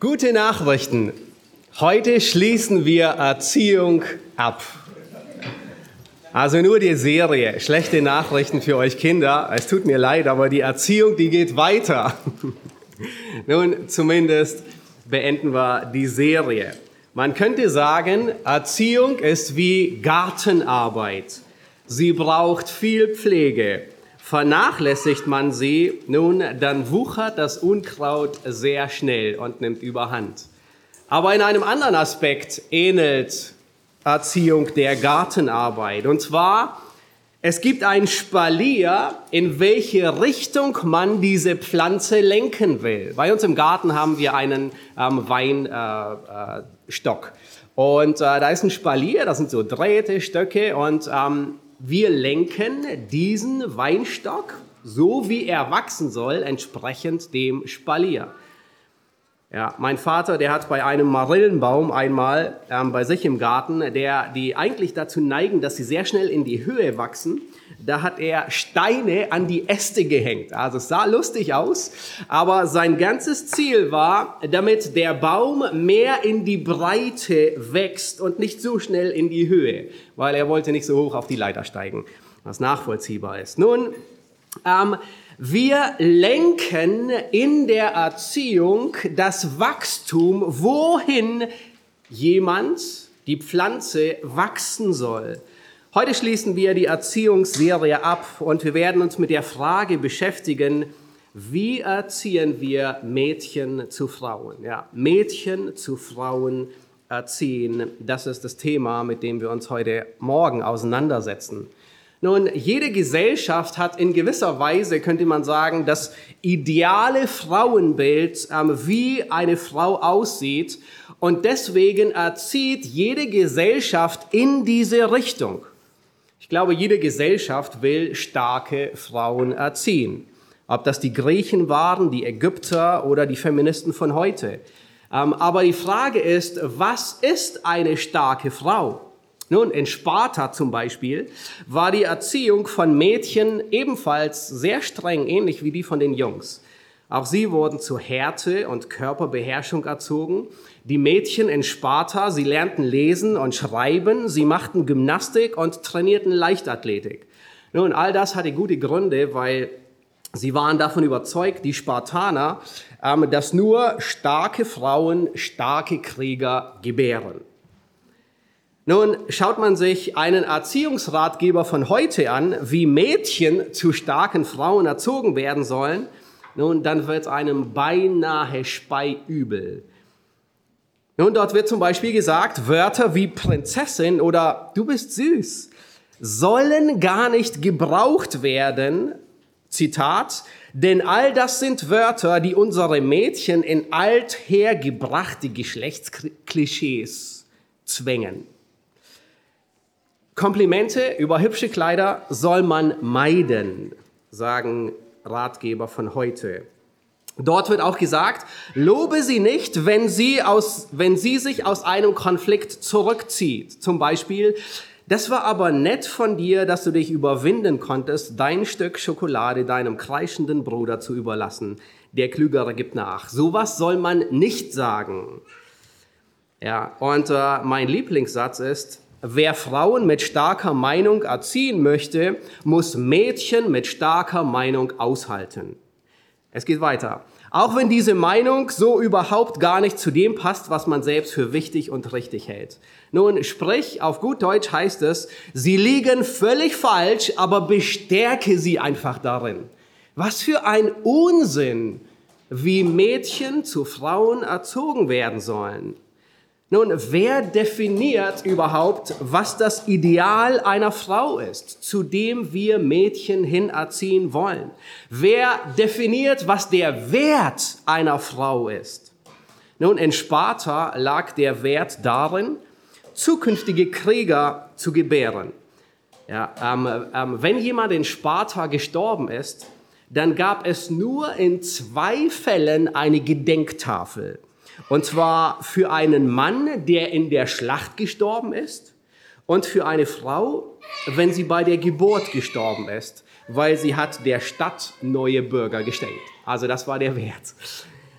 Gute Nachrichten. Heute schließen wir Erziehung ab. Also nur die Serie. Schlechte Nachrichten für euch Kinder. Es tut mir leid, aber die Erziehung, die geht weiter. Nun, zumindest beenden wir die Serie. Man könnte sagen, Erziehung ist wie Gartenarbeit. Sie braucht viel Pflege. Vernachlässigt man sie, nun, dann wuchert das Unkraut sehr schnell und nimmt überhand. Aber in einem anderen Aspekt ähnelt Erziehung der Gartenarbeit. Und zwar, es gibt ein Spalier, in welche Richtung man diese Pflanze lenken will. Bei uns im Garten haben wir einen ähm, Weinstock. Äh, äh, und äh, da ist ein Spalier, das sind so Drähte, Stöcke und ähm, wir lenken diesen Weinstock, so wie er wachsen soll, entsprechend dem Spalier. Ja, mein Vater, der hat bei einem Marillenbaum einmal ähm, bei sich im Garten, der die eigentlich dazu neigen, dass sie sehr schnell in die Höhe wachsen, da hat er Steine an die Äste gehängt. Also es sah lustig aus, aber sein ganzes Ziel war, damit der Baum mehr in die Breite wächst und nicht so schnell in die Höhe, weil er wollte nicht so hoch auf die Leiter steigen, was nachvollziehbar ist. Nun, ähm, wir lenken in der Erziehung das Wachstum, wohin jemand, die Pflanze, wachsen soll. Heute schließen wir die Erziehungsserie ab und wir werden uns mit der Frage beschäftigen, wie erziehen wir Mädchen zu Frauen? Ja, Mädchen zu Frauen erziehen, das ist das Thema, mit dem wir uns heute Morgen auseinandersetzen. Nun, jede Gesellschaft hat in gewisser Weise, könnte man sagen, das ideale Frauenbild, ähm, wie eine Frau aussieht. Und deswegen erzieht jede Gesellschaft in diese Richtung. Ich glaube, jede Gesellschaft will starke Frauen erziehen. Ob das die Griechen waren, die Ägypter oder die Feministen von heute. Ähm, aber die Frage ist, was ist eine starke Frau? Nun, in Sparta zum Beispiel war die Erziehung von Mädchen ebenfalls sehr streng, ähnlich wie die von den Jungs. Auch sie wurden zu Härte und Körperbeherrschung erzogen. Die Mädchen in Sparta, sie lernten lesen und schreiben, sie machten Gymnastik und trainierten Leichtathletik. Nun, all das hatte gute Gründe, weil sie waren davon überzeugt, die Spartaner, ähm, dass nur starke Frauen starke Krieger gebären. Nun schaut man sich einen Erziehungsratgeber von heute an, wie Mädchen zu starken Frauen erzogen werden sollen. Nun, dann wird einem beinahe speiübel. Nun, dort wird zum Beispiel gesagt, Wörter wie Prinzessin oder du bist süß sollen gar nicht gebraucht werden. Zitat, denn all das sind Wörter, die unsere Mädchen in althergebrachte Geschlechtsklischees zwängen. Komplimente über hübsche Kleider soll man meiden, sagen Ratgeber von heute. Dort wird auch gesagt, lobe sie nicht, wenn sie, aus, wenn sie sich aus einem Konflikt zurückzieht. Zum Beispiel, das war aber nett von dir, dass du dich überwinden konntest, dein Stück Schokolade deinem kreischenden Bruder zu überlassen. Der Klügere gibt nach. Sowas soll man nicht sagen. Ja, und äh, mein Lieblingssatz ist, Wer Frauen mit starker Meinung erziehen möchte, muss Mädchen mit starker Meinung aushalten. Es geht weiter. Auch wenn diese Meinung so überhaupt gar nicht zu dem passt, was man selbst für wichtig und richtig hält. Nun, sprich, auf gut Deutsch heißt es, sie liegen völlig falsch, aber bestärke sie einfach darin. Was für ein Unsinn, wie Mädchen zu Frauen erzogen werden sollen. Nun, wer definiert überhaupt, was das Ideal einer Frau ist, zu dem wir Mädchen hinerziehen wollen? Wer definiert, was der Wert einer Frau ist? Nun, in Sparta lag der Wert darin, zukünftige Krieger zu gebären. Ja, ähm, ähm, wenn jemand in Sparta gestorben ist, dann gab es nur in zwei Fällen eine Gedenktafel. Und zwar für einen Mann, der in der Schlacht gestorben ist und für eine Frau, wenn sie bei der Geburt gestorben ist, weil sie hat der Stadt neue Bürger gestellt. Also das war der Wert.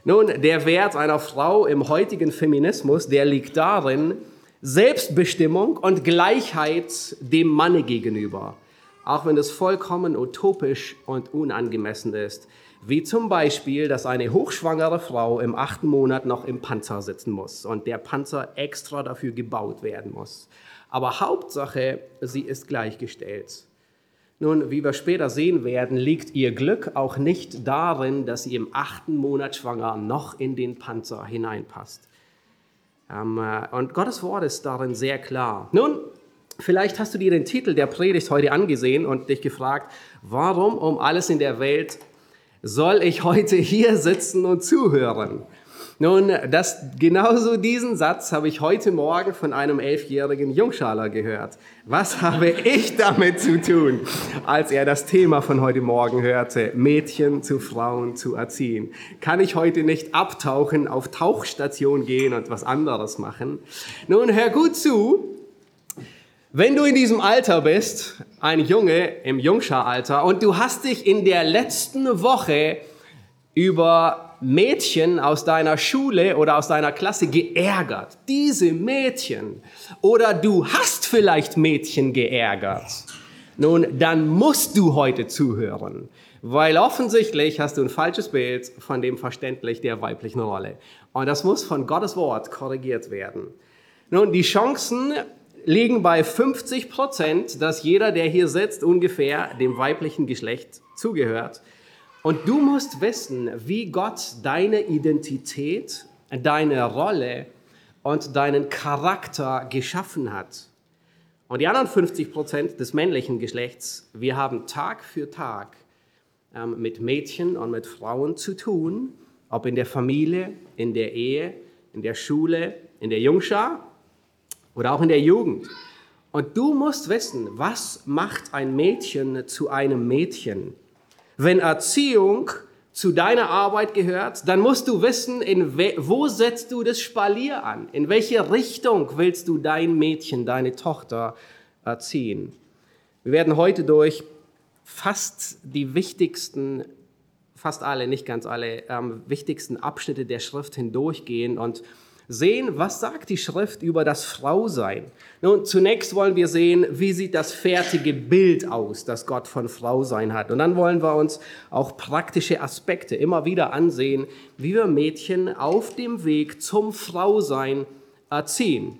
Nun, der Wert einer Frau im heutigen Feminismus, der liegt darin, Selbstbestimmung und Gleichheit dem Manne gegenüber, auch wenn es vollkommen utopisch und unangemessen ist, wie zum Beispiel, dass eine hochschwangere Frau im achten Monat noch im Panzer sitzen muss und der Panzer extra dafür gebaut werden muss. Aber Hauptsache, sie ist gleichgestellt. Nun, wie wir später sehen werden, liegt ihr Glück auch nicht darin, dass sie im achten Monat schwanger noch in den Panzer hineinpasst. Ähm, äh, und Gottes Wort ist darin sehr klar. Nun, vielleicht hast du dir den Titel der Predigt heute angesehen und dich gefragt, warum um alles in der Welt soll ich heute hier sitzen und zuhören? Nun, das, genauso diesen Satz habe ich heute Morgen von einem elfjährigen Jungschaler gehört. Was habe ich damit zu tun, als er das Thema von heute Morgen hörte, Mädchen zu Frauen zu erziehen? Kann ich heute nicht abtauchen, auf Tauchstation gehen und was anderes machen? Nun, hör gut zu. Wenn du in diesem Alter bist, ein Junge im Jungscharalter, und du hast dich in der letzten Woche über Mädchen aus deiner Schule oder aus deiner Klasse geärgert. Diese Mädchen. Oder du hast vielleicht Mädchen geärgert. Nun, dann musst du heute zuhören, weil offensichtlich hast du ein falsches Bild von dem verständlich der weiblichen Rolle. Und das muss von Gottes Wort korrigiert werden. Nun, die Chancen liegen bei 50 Prozent, dass jeder, der hier sitzt, ungefähr dem weiblichen Geschlecht zugehört. Und du musst wissen, wie Gott deine Identität, deine Rolle und deinen Charakter geschaffen hat. Und die anderen 50 Prozent des männlichen Geschlechts, wir haben Tag für Tag ähm, mit Mädchen und mit Frauen zu tun, ob in der Familie, in der Ehe, in der Schule, in der Jungschar oder auch in der Jugend. Und du musst wissen, was macht ein Mädchen zu einem Mädchen? Wenn Erziehung zu deiner Arbeit gehört, dann musst du wissen, in wo setzt du das Spalier an? In welche Richtung willst du dein Mädchen, deine Tochter erziehen? Wir werden heute durch fast die wichtigsten, fast alle, nicht ganz alle, ähm, wichtigsten Abschnitte der Schrift hindurchgehen und sehen, was sagt die Schrift über das Frausein. Nun, zunächst wollen wir sehen, wie sieht das fertige Bild aus, das Gott von Frausein hat. Und dann wollen wir uns auch praktische Aspekte immer wieder ansehen, wie wir Mädchen auf dem Weg zum Frausein erziehen.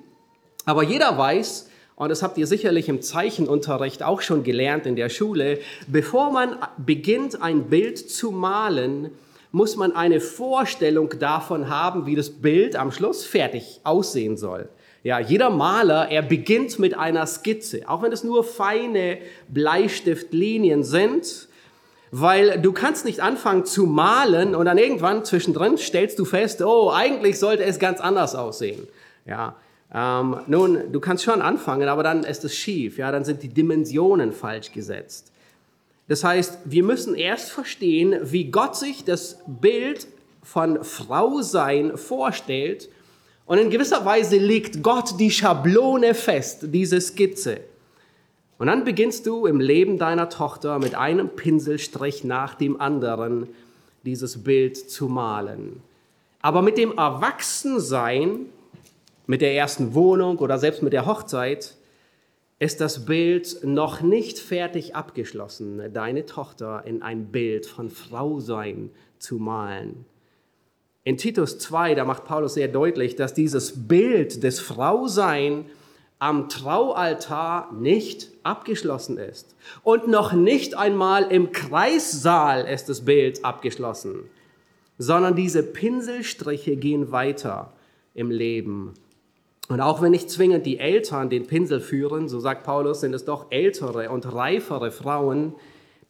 Aber jeder weiß, und das habt ihr sicherlich im Zeichenunterricht auch schon gelernt in der Schule, bevor man beginnt, ein Bild zu malen, muss man eine Vorstellung davon haben, wie das Bild am Schluss fertig aussehen soll. Ja, jeder Maler, er beginnt mit einer Skizze, auch wenn es nur feine Bleistiftlinien sind, weil du kannst nicht anfangen zu malen und dann irgendwann zwischendrin stellst du fest, oh, eigentlich sollte es ganz anders aussehen. Ja, ähm, nun, du kannst schon anfangen, aber dann ist es schief. Ja, dann sind die Dimensionen falsch gesetzt. Das heißt, wir müssen erst verstehen, wie Gott sich das Bild von Frausein vorstellt. Und in gewisser Weise legt Gott die Schablone fest, diese Skizze. Und dann beginnst du im Leben deiner Tochter mit einem Pinselstrich nach dem anderen dieses Bild zu malen. Aber mit dem Erwachsensein, mit der ersten Wohnung oder selbst mit der Hochzeit, ist das Bild noch nicht fertig abgeschlossen, deine Tochter in ein Bild von Frausein zu malen. In Titus 2, da macht Paulus sehr deutlich, dass dieses Bild des Frausein am Traualtar nicht abgeschlossen ist. Und noch nicht einmal im Kreissaal ist das Bild abgeschlossen, sondern diese Pinselstriche gehen weiter im Leben und auch wenn nicht zwingend die Eltern den Pinsel führen, so sagt Paulus, sind es doch ältere und reifere Frauen,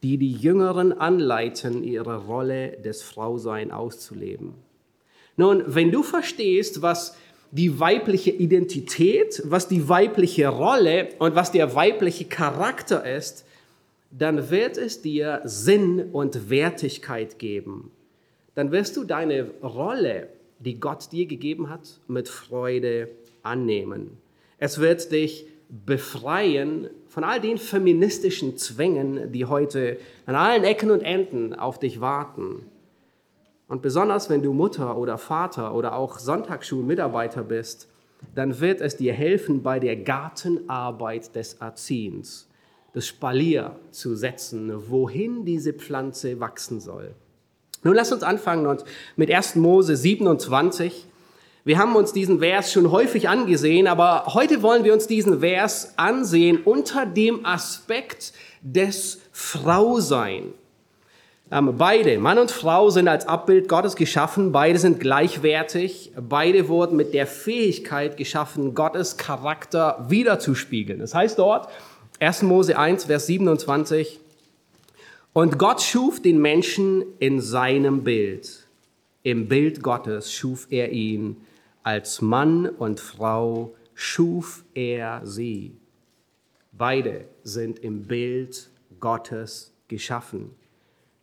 die die Jüngeren anleiten, ihre Rolle des Frausein auszuleben. Nun, wenn du verstehst, was die weibliche Identität, was die weibliche Rolle und was der weibliche Charakter ist, dann wird es dir Sinn und Wertigkeit geben. Dann wirst du deine Rolle, die Gott dir gegeben hat, mit Freude annehmen. Es wird dich befreien von all den feministischen Zwängen, die heute an allen Ecken und Enden auf dich warten. Und besonders wenn du Mutter oder Vater oder auch Sonntagsschulmitarbeiter bist, dann wird es dir helfen bei der Gartenarbeit des Erziehens, das Spalier zu setzen, wohin diese Pflanze wachsen soll. Nun lass uns anfangen mit 1. Mose 27. Wir haben uns diesen Vers schon häufig angesehen, aber heute wollen wir uns diesen Vers ansehen unter dem Aspekt des Frausein. Ähm, beide, Mann und Frau, sind als Abbild Gottes geschaffen. Beide sind gleichwertig. Beide wurden mit der Fähigkeit geschaffen, Gottes Charakter wiederzuspiegeln. Das heißt dort, 1. Mose 1, Vers 27, und Gott schuf den Menschen in seinem Bild. Im Bild Gottes schuf er ihn. Als Mann und Frau schuf er sie. Beide sind im Bild Gottes geschaffen.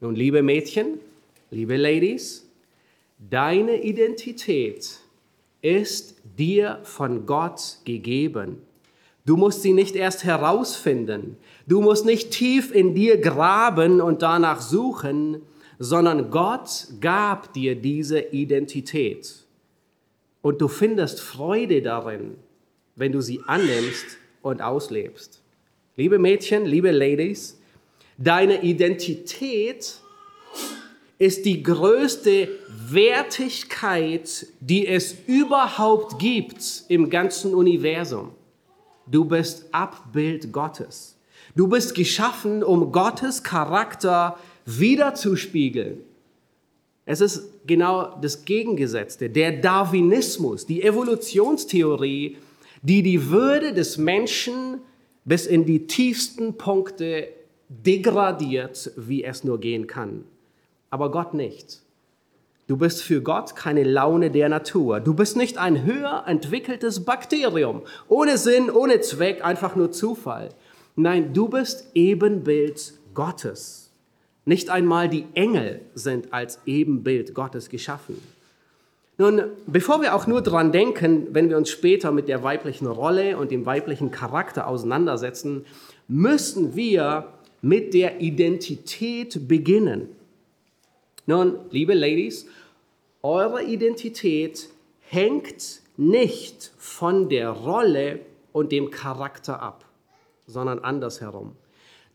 Nun, liebe Mädchen, liebe Ladies, deine Identität ist dir von Gott gegeben. Du musst sie nicht erst herausfinden. Du musst nicht tief in dir graben und danach suchen, sondern Gott gab dir diese Identität. Und du findest Freude darin, wenn du sie annimmst und auslebst. Liebe Mädchen, liebe Ladies, deine Identität ist die größte Wertigkeit, die es überhaupt gibt im ganzen Universum. Du bist Abbild Gottes. Du bist geschaffen, um Gottes Charakter wiederzuspiegeln. Es ist genau das Gegengesetzte, der Darwinismus, die Evolutionstheorie, die die Würde des Menschen bis in die tiefsten Punkte degradiert, wie es nur gehen kann. Aber Gott nicht. Du bist für Gott keine Laune der Natur. Du bist nicht ein höher entwickeltes Bakterium, ohne Sinn, ohne Zweck, einfach nur Zufall. Nein, du bist Ebenbild Gottes. Nicht einmal die Engel sind als Ebenbild Gottes geschaffen. Nun, bevor wir auch nur dran denken, wenn wir uns später mit der weiblichen Rolle und dem weiblichen Charakter auseinandersetzen, müssen wir mit der Identität beginnen. Nun, liebe Ladies, eure Identität hängt nicht von der Rolle und dem Charakter ab, sondern andersherum.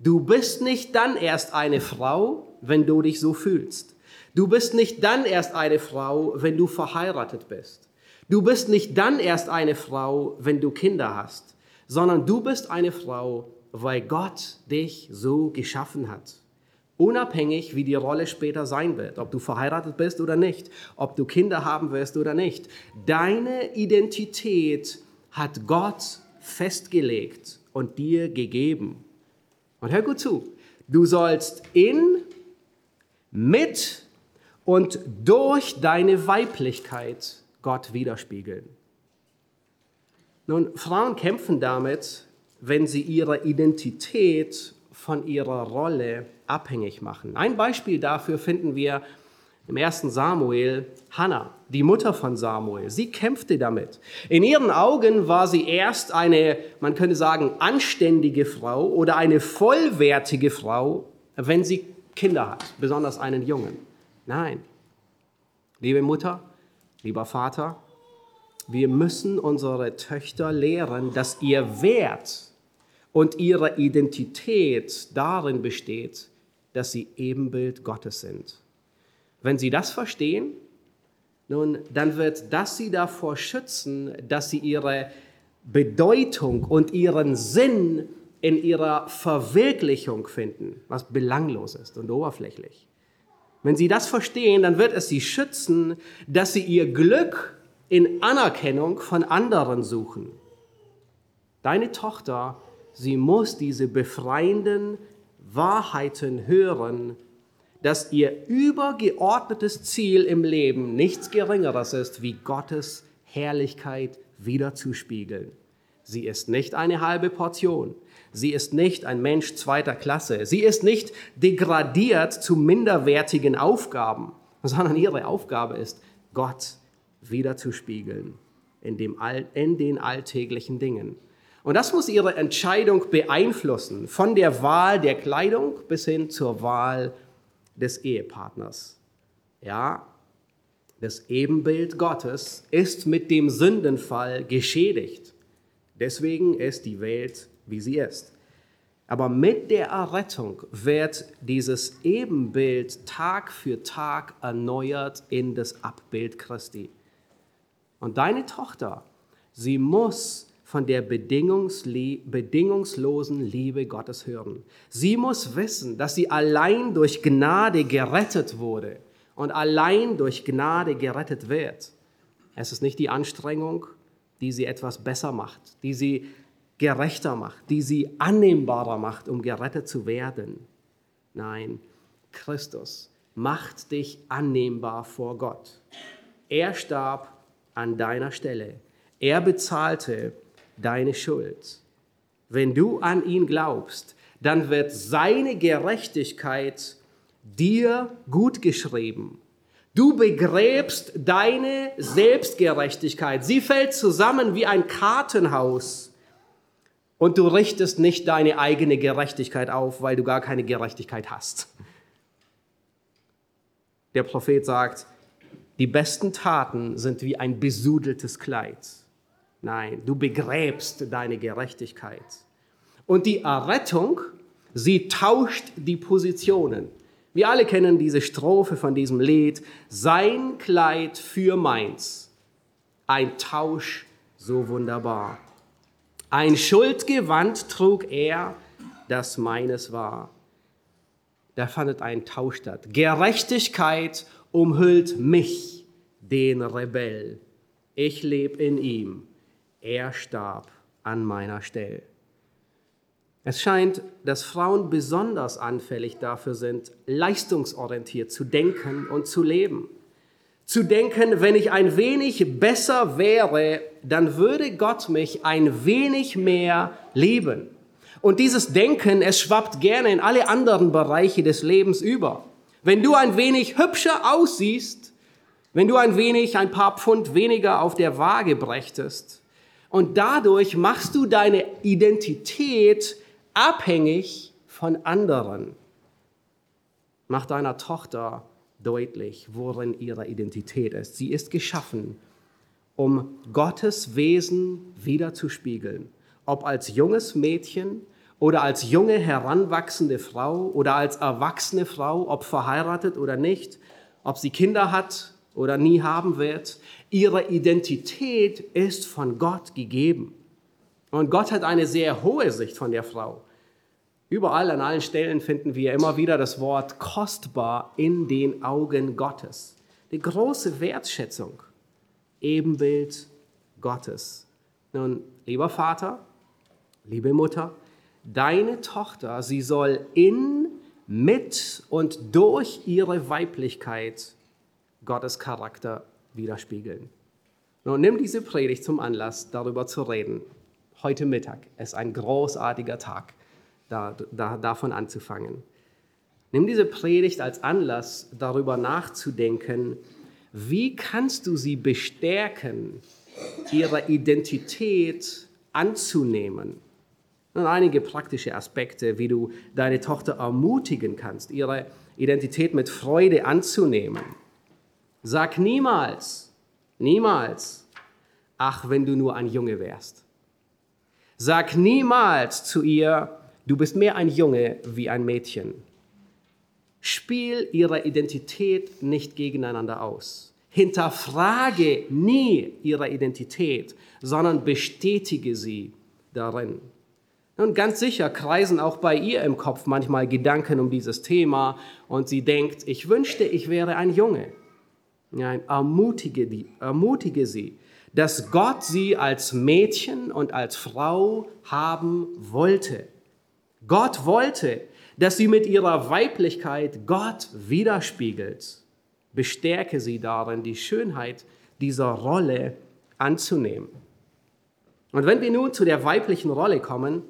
Du bist nicht dann erst eine Frau, wenn du dich so fühlst. Du bist nicht dann erst eine Frau, wenn du verheiratet bist. Du bist nicht dann erst eine Frau, wenn du Kinder hast, sondern du bist eine Frau, weil Gott dich so geschaffen hat. Unabhängig, wie die Rolle später sein wird, ob du verheiratet bist oder nicht, ob du Kinder haben wirst oder nicht. Deine Identität hat Gott festgelegt und dir gegeben. Und hör gut zu, du sollst in, mit und durch deine Weiblichkeit Gott widerspiegeln. Nun, Frauen kämpfen damit, wenn sie ihre Identität von ihrer Rolle abhängig machen. Ein Beispiel dafür finden wir im ersten Samuel Hannah, die Mutter von Samuel. Sie kämpfte damit. In ihren Augen war sie erst eine, man könnte sagen, anständige Frau oder eine vollwertige Frau, wenn sie Kinder hat, besonders einen Jungen. Nein. Liebe Mutter, lieber Vater, wir müssen unsere Töchter lehren, dass ihr Wert und ihre Identität darin besteht, dass sie Ebenbild Gottes sind. Wenn sie das verstehen, nun, dann wird das sie davor schützen, dass sie ihre Bedeutung und ihren Sinn in ihrer Verwirklichung finden, was belanglos ist und oberflächlich. Wenn sie das verstehen, dann wird es sie schützen, dass sie ihr Glück in Anerkennung von anderen suchen. Deine Tochter sie muss diese befreienden Wahrheiten hören, dass ihr übergeordnetes Ziel im Leben nichts Geringeres ist, wie Gottes Herrlichkeit wiederzuspiegeln. Sie ist nicht eine halbe Portion. Sie ist nicht ein Mensch zweiter Klasse. Sie ist nicht degradiert zu minderwertigen Aufgaben, sondern ihre Aufgabe ist, Gott wiederzuspiegeln in, dem, in den alltäglichen Dingen. Und das muss ihre Entscheidung beeinflussen, von der Wahl der Kleidung bis hin zur Wahl des Ehepartners. Ja, Das Ebenbild Gottes ist mit dem Sündenfall geschädigt. Deswegen ist die Welt, wie sie ist. Aber mit der Errettung wird dieses Ebenbild Tag für Tag erneuert in das Abbild Christi. Und deine Tochter, sie muss von der bedingungslosen Liebe Gottes hören. Sie muss wissen, dass sie allein durch Gnade gerettet wurde und allein durch Gnade gerettet wird. Es ist nicht die Anstrengung, die sie etwas besser macht, die sie gerechter macht, die sie annehmbarer macht, um gerettet zu werden. Nein, Christus macht dich annehmbar vor Gott. Er starb an deiner Stelle. Er bezahlte deine Schuld. Wenn du an ihn glaubst, dann wird seine Gerechtigkeit dir gut geschrieben. Du begräbst deine Selbstgerechtigkeit. Sie fällt zusammen wie ein Kartenhaus. Und du richtest nicht deine eigene Gerechtigkeit auf, weil du gar keine Gerechtigkeit hast. Der Prophet sagt, die besten Taten sind wie ein besudeltes Kleid. Nein, du begräbst deine Gerechtigkeit. Und die Errettung, sie tauscht die Positionen. Wir alle kennen diese Strophe von diesem Lied, sein Kleid für meins. Ein Tausch so wunderbar. Ein Schuldgewand trug er, das meines war. Da fandet ein Tausch statt. Gerechtigkeit umhüllt mich, den Rebell. Ich leb in ihm. Er starb an meiner Stelle. Es scheint, dass Frauen besonders anfällig dafür sind, leistungsorientiert zu denken und zu leben. Zu denken, wenn ich ein wenig besser wäre, dann würde Gott mich ein wenig mehr lieben. Und dieses Denken, es schwappt gerne in alle anderen Bereiche des Lebens über. Wenn du ein wenig hübscher aussiehst, wenn du ein wenig, ein paar Pfund weniger auf der Waage brächtest, und dadurch machst du deine Identität abhängig von anderen. Mach deiner Tochter deutlich, worin ihre Identität ist. Sie ist geschaffen, um Gottes Wesen wiederzuspiegeln. Ob als junges Mädchen oder als junge heranwachsende Frau oder als erwachsene Frau, ob verheiratet oder nicht, ob sie Kinder hat oder nie haben wird. Ihre Identität ist von Gott gegeben. Und Gott hat eine sehr hohe Sicht von der Frau. Überall an allen Stellen finden wir immer wieder das Wort kostbar in den Augen Gottes. Die große Wertschätzung, Ebenbild Gottes. Nun, lieber Vater, liebe Mutter, deine Tochter, sie soll in, mit und durch ihre Weiblichkeit Gottes Charakter widerspiegeln. Nun nimm diese Predigt zum Anlass, darüber zu reden. Heute Mittag ist ein großartiger Tag, da, da, davon anzufangen. Nimm diese Predigt als Anlass, darüber nachzudenken, wie kannst du sie bestärken, ihre Identität anzunehmen. Und einige praktische Aspekte, wie du deine Tochter ermutigen kannst, ihre Identität mit Freude anzunehmen. Sag niemals, niemals, ach, wenn du nur ein Junge wärst. Sag niemals zu ihr, du bist mehr ein Junge wie ein Mädchen. Spiel ihre Identität nicht gegeneinander aus. Hinterfrage nie ihre Identität, sondern bestätige sie darin. Und ganz sicher kreisen auch bei ihr im Kopf manchmal Gedanken um dieses Thema und sie denkt, ich wünschte, ich wäre ein Junge. Nein, ermutige, die, ermutige sie, dass Gott sie als Mädchen und als Frau haben wollte. Gott wollte, dass sie mit ihrer Weiblichkeit Gott widerspiegelt. Bestärke sie darin, die Schönheit dieser Rolle anzunehmen. Und wenn wir nun zu der weiblichen Rolle kommen,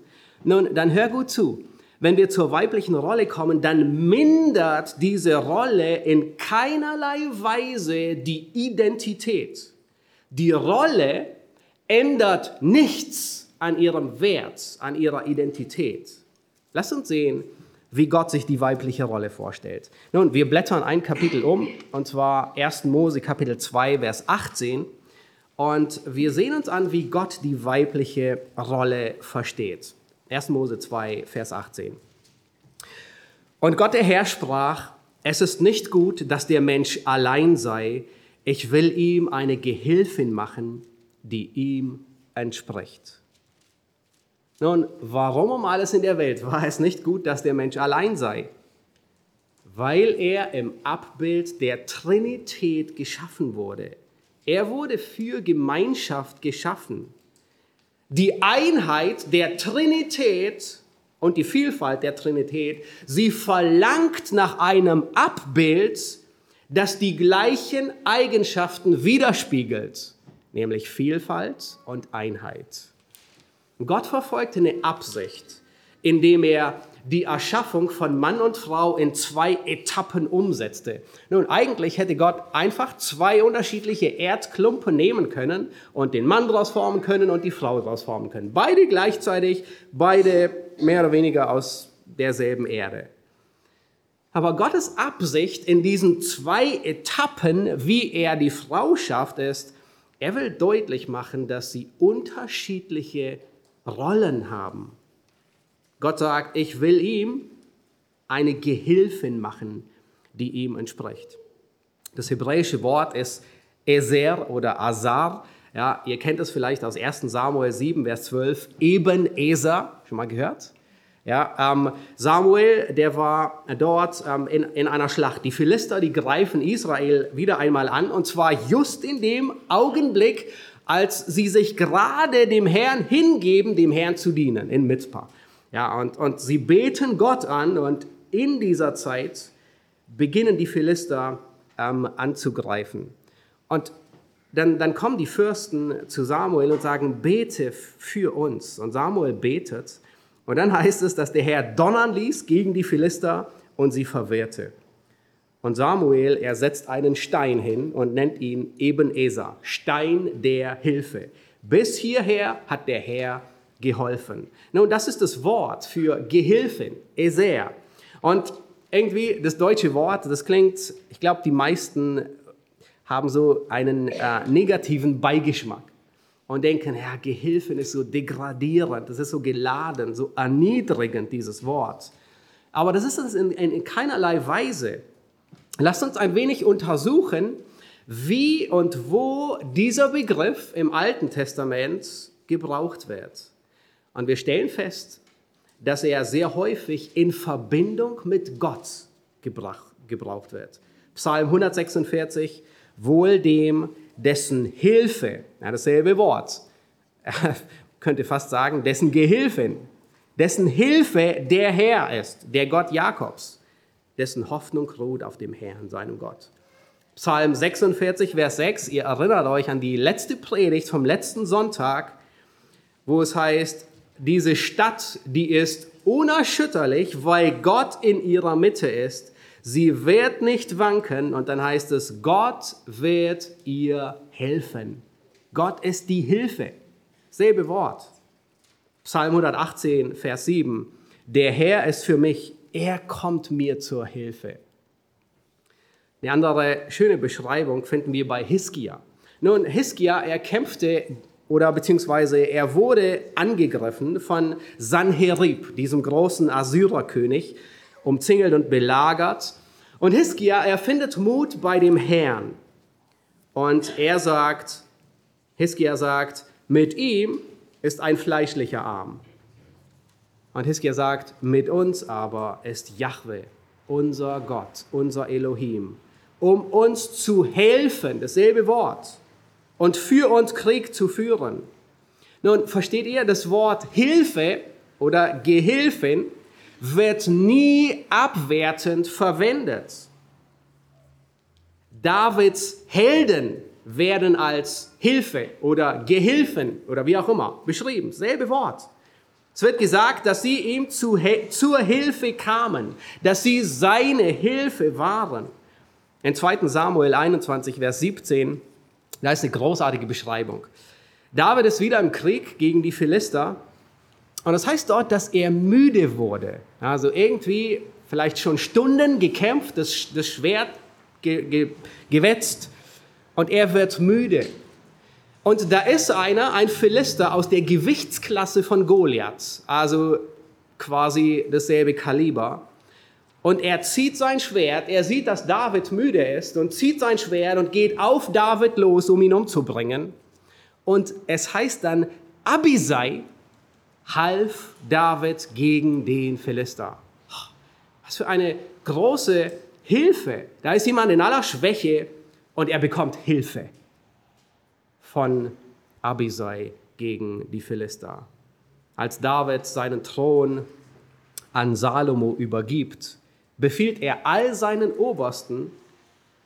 nun, dann hör gut zu wenn wir zur weiblichen Rolle kommen, dann mindert diese Rolle in keinerlei Weise die Identität. Die Rolle ändert nichts an ihrem Wert, an ihrer Identität. Lass uns sehen, wie Gott sich die weibliche Rolle vorstellt. Nun, wir blättern ein Kapitel um, und zwar 1. Mose Kapitel 2, Vers 18. Und wir sehen uns an, wie Gott die weibliche Rolle versteht. 1. Mose 2, Vers 18. Und Gott der Herr sprach, es ist nicht gut, dass der Mensch allein sei. Ich will ihm eine Gehilfin machen, die ihm entspricht. Nun, warum um alles in der Welt war es nicht gut, dass der Mensch allein sei? Weil er im Abbild der Trinität geschaffen wurde. Er wurde für Gemeinschaft geschaffen. Die Einheit der Trinität und die Vielfalt der Trinität, sie verlangt nach einem Abbild, das die gleichen Eigenschaften widerspiegelt, nämlich Vielfalt und Einheit. Gott verfolgte eine Absicht, indem er die Erschaffung von Mann und Frau in zwei Etappen umsetzte. Nun, eigentlich hätte Gott einfach zwei unterschiedliche Erdklumpen nehmen können und den Mann daraus formen können und die Frau daraus formen können. Beide gleichzeitig, beide mehr oder weniger aus derselben Erde. Aber Gottes Absicht in diesen zwei Etappen, wie er die Frau schafft, ist, er will deutlich machen, dass sie unterschiedliche Rollen haben. Gott sagt, ich will ihm eine Gehilfin machen, die ihm entspricht. Das hebräische Wort ist Ezer oder Azar. Ja, ihr kennt es vielleicht aus 1 Samuel 7, Vers 12. Eben Ezer, schon mal gehört? Ja, ähm, Samuel, der war dort ähm, in, in einer Schlacht. Die Philister, die greifen Israel wieder einmal an und zwar just in dem Augenblick, als sie sich gerade dem Herrn hingeben, dem Herrn zu dienen in Mitzpah. Ja, und, und sie beten Gott an und in dieser Zeit beginnen die Philister ähm, anzugreifen. Und dann, dann kommen die Fürsten zu Samuel und sagen, bete für uns. Und Samuel betet. Und dann heißt es, dass der Herr donnern ließ gegen die Philister und sie verwehrte. Und Samuel, er setzt einen Stein hin und nennt ihn Ebenezer, Stein der Hilfe. Bis hierher hat der Herr geholfen. Nun, das ist das Wort für Gehilfen, Ezer. Und irgendwie das deutsche Wort, das klingt, ich glaube, die meisten haben so einen äh, negativen Beigeschmack und denken, ja, Gehilfen ist so degradierend, das ist so geladen, so erniedrigend, dieses Wort. Aber das ist es in, in, in keinerlei Weise. Lasst uns ein wenig untersuchen, wie und wo dieser Begriff im Alten Testament gebraucht wird. Und wir stellen fest, dass er sehr häufig in Verbindung mit Gott gebraucht wird. Psalm 146, wohl dem, dessen Hilfe, ja, dasselbe Wort, könnte fast sagen, dessen Gehilfin, dessen Hilfe der Herr ist, der Gott Jakobs dessen Hoffnung ruht auf dem Herrn, seinem Gott. Psalm 46, Vers 6, ihr erinnert euch an die letzte Predigt vom letzten Sonntag, wo es heißt, diese Stadt, die ist unerschütterlich, weil Gott in ihrer Mitte ist. Sie wird nicht wanken und dann heißt es, Gott wird ihr helfen. Gott ist die Hilfe. Selbe Wort. Psalm 118, Vers 7. Der Herr ist für mich er kommt mir zur Hilfe. Eine andere schöne Beschreibung finden wir bei Hiskia. Nun, Hiskia, er kämpfte oder beziehungsweise er wurde angegriffen von Sanherib, diesem großen Assyrerkönig, umzingelt und belagert. Und Hiskia, er findet Mut bei dem Herrn. Und er sagt, Hiskia sagt, mit ihm ist ein fleischlicher Arm. Und Hiskia sagt, mit uns aber ist Jahwe, unser Gott, unser Elohim, um uns zu helfen, dasselbe Wort, und für uns Krieg zu führen. Nun, versteht ihr, das Wort Hilfe oder Gehilfin wird nie abwertend verwendet. Davids Helden werden als Hilfe oder Gehilfen oder wie auch immer beschrieben. Selbe Wort. Es wird gesagt, dass sie ihm zu, zur Hilfe kamen, dass sie seine Hilfe waren. In 2 Samuel 21, Vers 17, da ist eine großartige Beschreibung. David ist wieder im Krieg gegen die Philister Und das heißt dort, dass er müde wurde. Also irgendwie vielleicht schon Stunden gekämpft, das, das Schwert ge, ge, gewetzt und er wird müde. Und da ist einer, ein Philister aus der Gewichtsklasse von Goliath, also quasi dasselbe Kaliber. Und er zieht sein Schwert, er sieht, dass David müde ist und zieht sein Schwert und geht auf David los, um ihn umzubringen. Und es heißt dann, Abisai half David gegen den Philister. Was für eine große Hilfe. Da ist jemand in aller Schwäche und er bekommt Hilfe von Abisai gegen die Philister. Als David seinen Thron an Salomo übergibt, befiehlt er all seinen Obersten,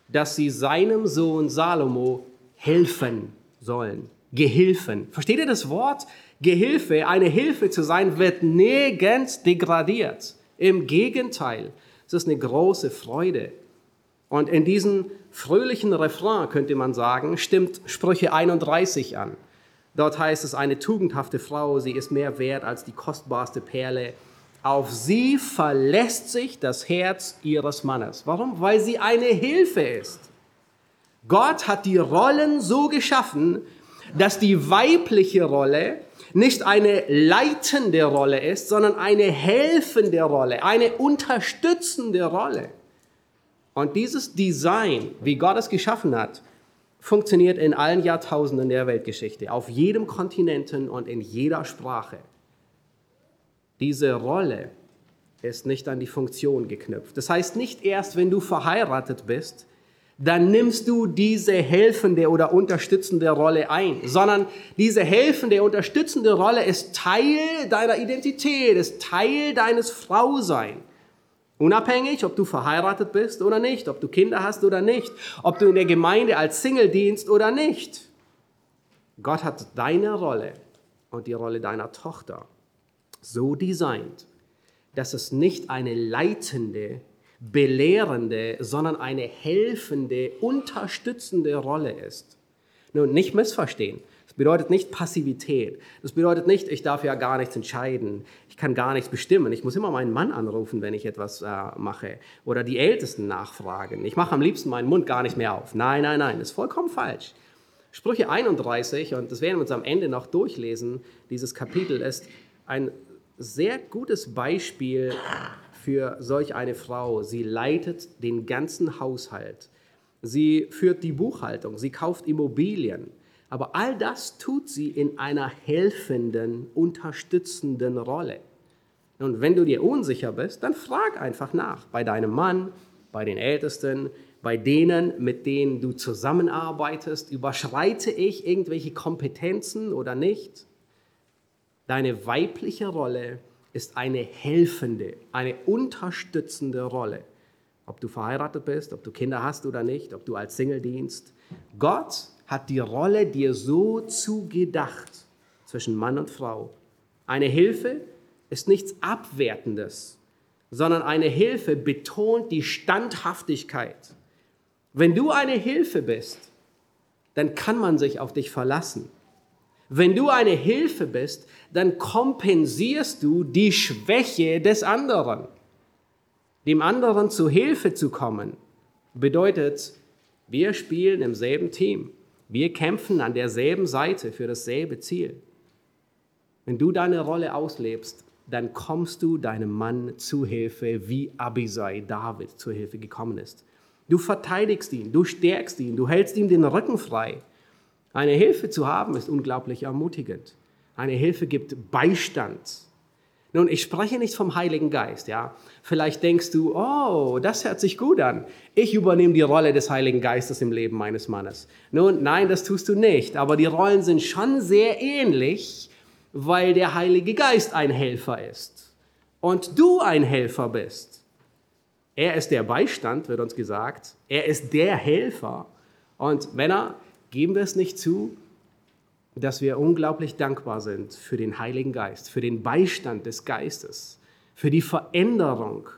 dass sie seinem Sohn Salomo helfen sollen. Gehilfen. Versteht ihr das Wort? Gehilfe, eine Hilfe zu sein, wird nirgends degradiert. Im Gegenteil, es ist eine große Freude. Und in diesem fröhlichen Refrain, könnte man sagen, stimmt Sprüche 31 an. Dort heißt es, eine tugendhafte Frau, sie ist mehr wert als die kostbarste Perle auf sie verlässt sich das Herz ihres Mannes. Warum? Weil sie eine Hilfe ist. Gott hat die Rollen so geschaffen, dass die weibliche Rolle nicht eine leitende Rolle ist, sondern eine helfende Rolle, eine unterstützende Rolle. Und dieses Design, wie Gott es geschaffen hat, funktioniert in allen Jahrtausenden der Weltgeschichte, auf jedem Kontinenten und in jeder Sprache. Diese Rolle ist nicht an die Funktion geknüpft. Das heißt, nicht erst, wenn du verheiratet bist, dann nimmst du diese helfende oder unterstützende Rolle ein, sondern diese helfende, unterstützende Rolle ist Teil deiner Identität, ist Teil deines Frausein. Unabhängig, ob du verheiratet bist oder nicht, ob du Kinder hast oder nicht, ob du in der Gemeinde als Single dienst oder nicht. Gott hat deine Rolle und die Rolle deiner Tochter so designt, dass es nicht eine leitende, belehrende, sondern eine helfende, unterstützende Rolle ist. Nun, nicht missverstehen. Das bedeutet nicht Passivität. Das bedeutet nicht, ich darf ja gar nichts entscheiden. Ich kann gar nichts bestimmen. Ich muss immer meinen Mann anrufen, wenn ich etwas äh, mache. Oder die Ältesten nachfragen. Ich mache am liebsten meinen Mund gar nicht mehr auf. Nein, nein, nein. Das ist vollkommen falsch. Sprüche 31, und das werden wir uns am Ende noch durchlesen, dieses Kapitel ist ein sehr gutes Beispiel für solch eine Frau. Sie leitet den ganzen Haushalt. Sie führt die Buchhaltung. Sie kauft Immobilien. Aber all das tut sie in einer helfenden, unterstützenden Rolle. Und wenn du dir unsicher bist, dann frag einfach nach bei deinem Mann, bei den Ältesten, bei denen, mit denen du zusammenarbeitest. Überschreite ich irgendwelche Kompetenzen oder nicht? Deine weibliche Rolle ist eine helfende, eine unterstützende Rolle. Ob du verheiratet bist, ob du Kinder hast oder nicht, ob du als Single dienst. Gott hat die Rolle dir so zugedacht zwischen Mann und Frau. Eine Hilfe ist nichts Abwertendes, sondern eine Hilfe betont die Standhaftigkeit. Wenn du eine Hilfe bist, dann kann man sich auf dich verlassen. Wenn du eine Hilfe bist, dann kompensierst du die Schwäche des anderen. Dem anderen zu Hilfe zu kommen, bedeutet, wir spielen im selben Team. Wir kämpfen an derselben Seite für dasselbe Ziel. Wenn du deine Rolle auslebst, dann kommst du deinem Mann zu Hilfe, wie Abisai David zur Hilfe gekommen ist. Du verteidigst ihn, du stärkst ihn, du hältst ihm den Rücken frei. Eine Hilfe zu haben ist unglaublich ermutigend. Eine Hilfe gibt Beistand. Nun, ich spreche nicht vom Heiligen Geist, ja. Vielleicht denkst du, oh, das hört sich gut an. Ich übernehme die Rolle des Heiligen Geistes im Leben meines Mannes. Nun, nein, das tust du nicht. Aber die Rollen sind schon sehr ähnlich, weil der Heilige Geist ein Helfer ist und du ein Helfer bist. Er ist der Beistand, wird uns gesagt. Er ist der Helfer. Und Männer, Geben wir es nicht zu, dass wir unglaublich dankbar sind für den Heiligen Geist, für den Beistand des Geistes, für die Veränderung.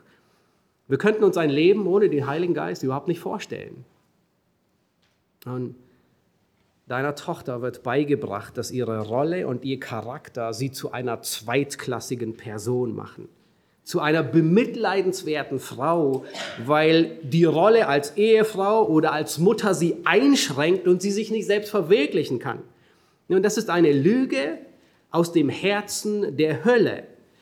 Wir könnten uns ein Leben ohne den Heiligen Geist überhaupt nicht vorstellen. Und Deiner Tochter wird beigebracht, dass ihre Rolle und ihr Charakter sie zu einer zweitklassigen Person machen, zu einer bemitleidenswerten Frau, weil die Rolle als Ehefrau oder als Mutter sie einschränkt und sie sich nicht selbst verwirklichen kann. Und das ist eine Lüge aus dem Herzen der Hölle.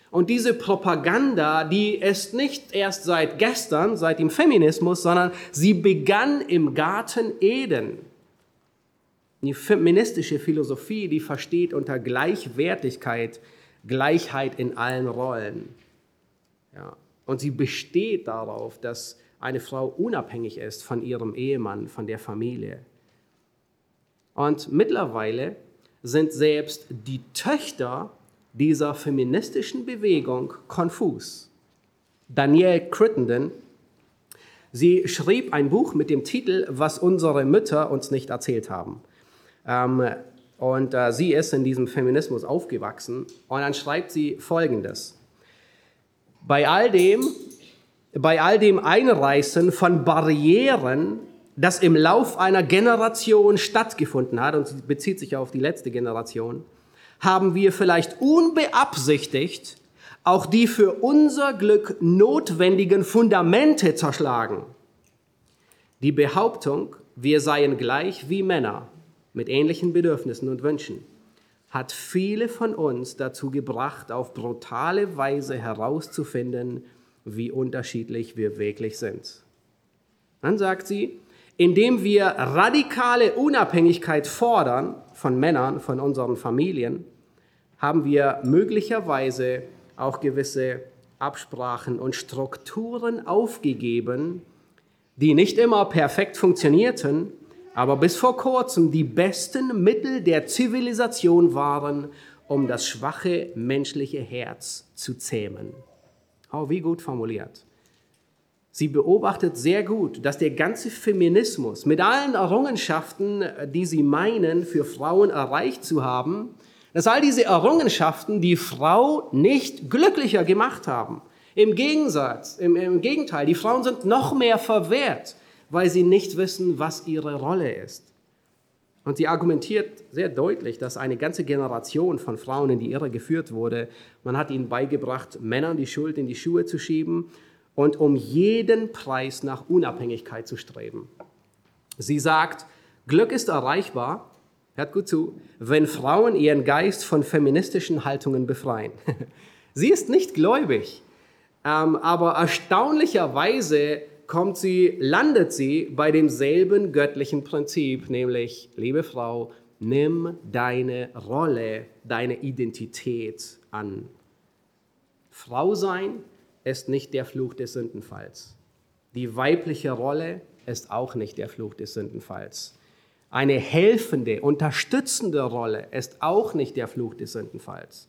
Und diese Propaganda, die ist nicht erst seit gestern, seit dem Feminismus, sondern sie begann im Garten Eden. Die feministische Philosophie, die versteht unter Gleichwertigkeit Gleichheit in allen Rollen. Ja. Und sie besteht darauf, dass eine Frau unabhängig ist von ihrem Ehemann, von der Familie. Und mittlerweile sind selbst die Töchter dieser feministischen Bewegung konfus. Danielle Crittenden, sie schrieb ein Buch mit dem Titel Was unsere Mütter uns nicht erzählt haben. Ähm, und äh, sie ist in diesem Feminismus aufgewachsen. Und dann schreibt sie Folgendes. Bei all dem, bei all dem Einreißen von Barrieren, das im Lauf einer Generation stattgefunden hat, und bezieht sich auf die letzte Generation, haben wir vielleicht unbeabsichtigt auch die für unser Glück notwendigen Fundamente zerschlagen. Die Behauptung, wir seien gleich wie Männer, mit ähnlichen Bedürfnissen und Wünschen, hat viele von uns dazu gebracht, auf brutale Weise herauszufinden, wie unterschiedlich wir wirklich sind. Dann sagt sie, indem wir radikale Unabhängigkeit fordern von Männern, von unseren Familien, haben wir möglicherweise auch gewisse Absprachen und Strukturen aufgegeben, die nicht immer perfekt funktionierten, aber bis vor kurzem die besten Mittel der Zivilisation waren, um das schwache menschliche Herz zu zähmen. Oh, wie gut formuliert. Sie beobachtet sehr gut, dass der ganze Feminismus mit allen Errungenschaften, die sie meinen, für Frauen erreicht zu haben, dass all diese Errungenschaften die Frau nicht glücklicher gemacht haben. Im Gegensatz, im, im Gegenteil, die Frauen sind noch mehr verwehrt weil sie nicht wissen, was ihre Rolle ist. Und sie argumentiert sehr deutlich, dass eine ganze Generation von Frauen in die Irre geführt wurde. Man hat ihnen beigebracht, Männern die Schuld in die Schuhe zu schieben und um jeden Preis nach Unabhängigkeit zu streben. Sie sagt, Glück ist erreichbar, hört gut zu, wenn Frauen ihren Geist von feministischen Haltungen befreien. sie ist nicht gläubig, ähm, aber erstaunlicherweise kommt sie, landet sie bei demselben göttlichen Prinzip, nämlich, liebe Frau, nimm deine Rolle, deine Identität an. Frau sein ist nicht der Fluch des Sündenfalls. Die weibliche Rolle ist auch nicht der Fluch des Sündenfalls. Eine helfende, unterstützende Rolle ist auch nicht der Fluch des Sündenfalls.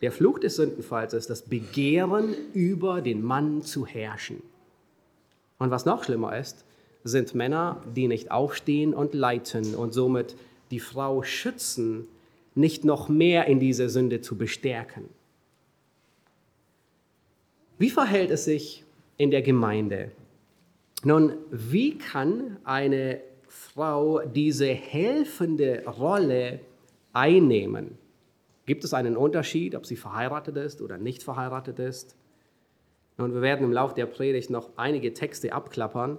Der Fluch des Sündenfalls ist das Begehren, über den Mann zu herrschen. Und was noch schlimmer ist, sind Männer, die nicht aufstehen und leiten und somit die Frau schützen, nicht noch mehr in diese Sünde zu bestärken. Wie verhält es sich in der Gemeinde? Nun, wie kann eine Frau diese helfende Rolle einnehmen? Gibt es einen Unterschied, ob sie verheiratet ist oder nicht verheiratet ist? Und wir werden im Laufe der Predigt noch einige Texte abklappern,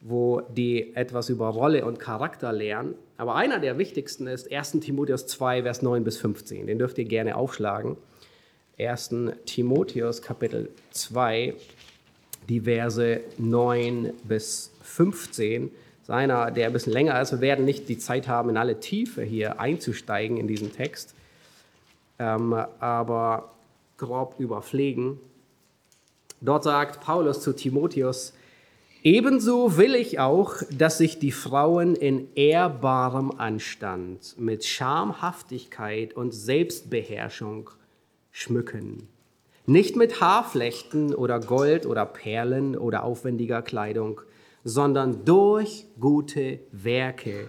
wo die etwas über Rolle und Charakter lernen. Aber einer der wichtigsten ist 1 Timotheus 2, Vers 9 bis 15. Den dürft ihr gerne aufschlagen. 1 Timotheus Kapitel 2, die Verse 9 bis 15. Das ist einer, der ein bisschen länger ist. Wir werden nicht die Zeit haben, in alle Tiefe hier einzusteigen in diesen Text, ähm, aber grob überpflegen. Dort sagt Paulus zu Timotheus, ebenso will ich auch, dass sich die Frauen in ehrbarem Anstand mit Schamhaftigkeit und Selbstbeherrschung schmücken. Nicht mit Haarflechten oder Gold oder Perlen oder aufwendiger Kleidung, sondern durch gute Werke,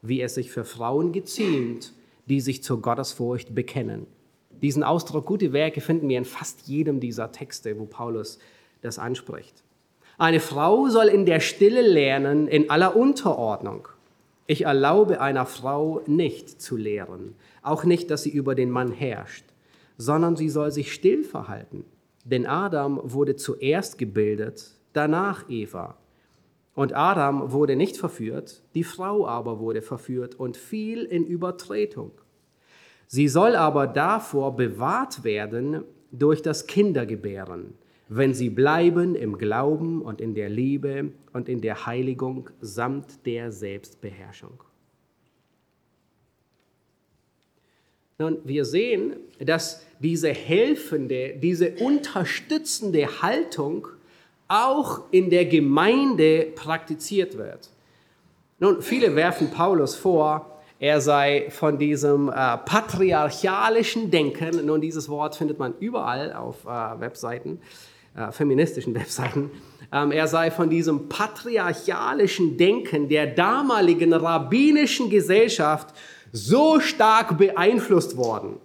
wie es sich für Frauen geziemt, die sich zur Gottesfurcht bekennen. Diesen Ausdruck gute Werke finden wir in fast jedem dieser Texte, wo Paulus das anspricht. Eine Frau soll in der Stille lernen, in aller Unterordnung. Ich erlaube einer Frau nicht zu lehren, auch nicht, dass sie über den Mann herrscht, sondern sie soll sich still verhalten. Denn Adam wurde zuerst gebildet, danach Eva. Und Adam wurde nicht verführt, die Frau aber wurde verführt und fiel in Übertretung. Sie soll aber davor bewahrt werden durch das Kindergebären, wenn sie bleiben im Glauben und in der Liebe und in der Heiligung samt der Selbstbeherrschung. Nun, wir sehen, dass diese helfende, diese unterstützende Haltung auch in der Gemeinde praktiziert wird. Nun, viele werfen Paulus vor, er sei von diesem äh, patriarchalischen Denken, nun dieses Wort findet man überall auf äh, Webseiten, äh, feministischen Webseiten, ähm, er sei von diesem patriarchalischen Denken der damaligen rabbinischen Gesellschaft so stark beeinflusst worden,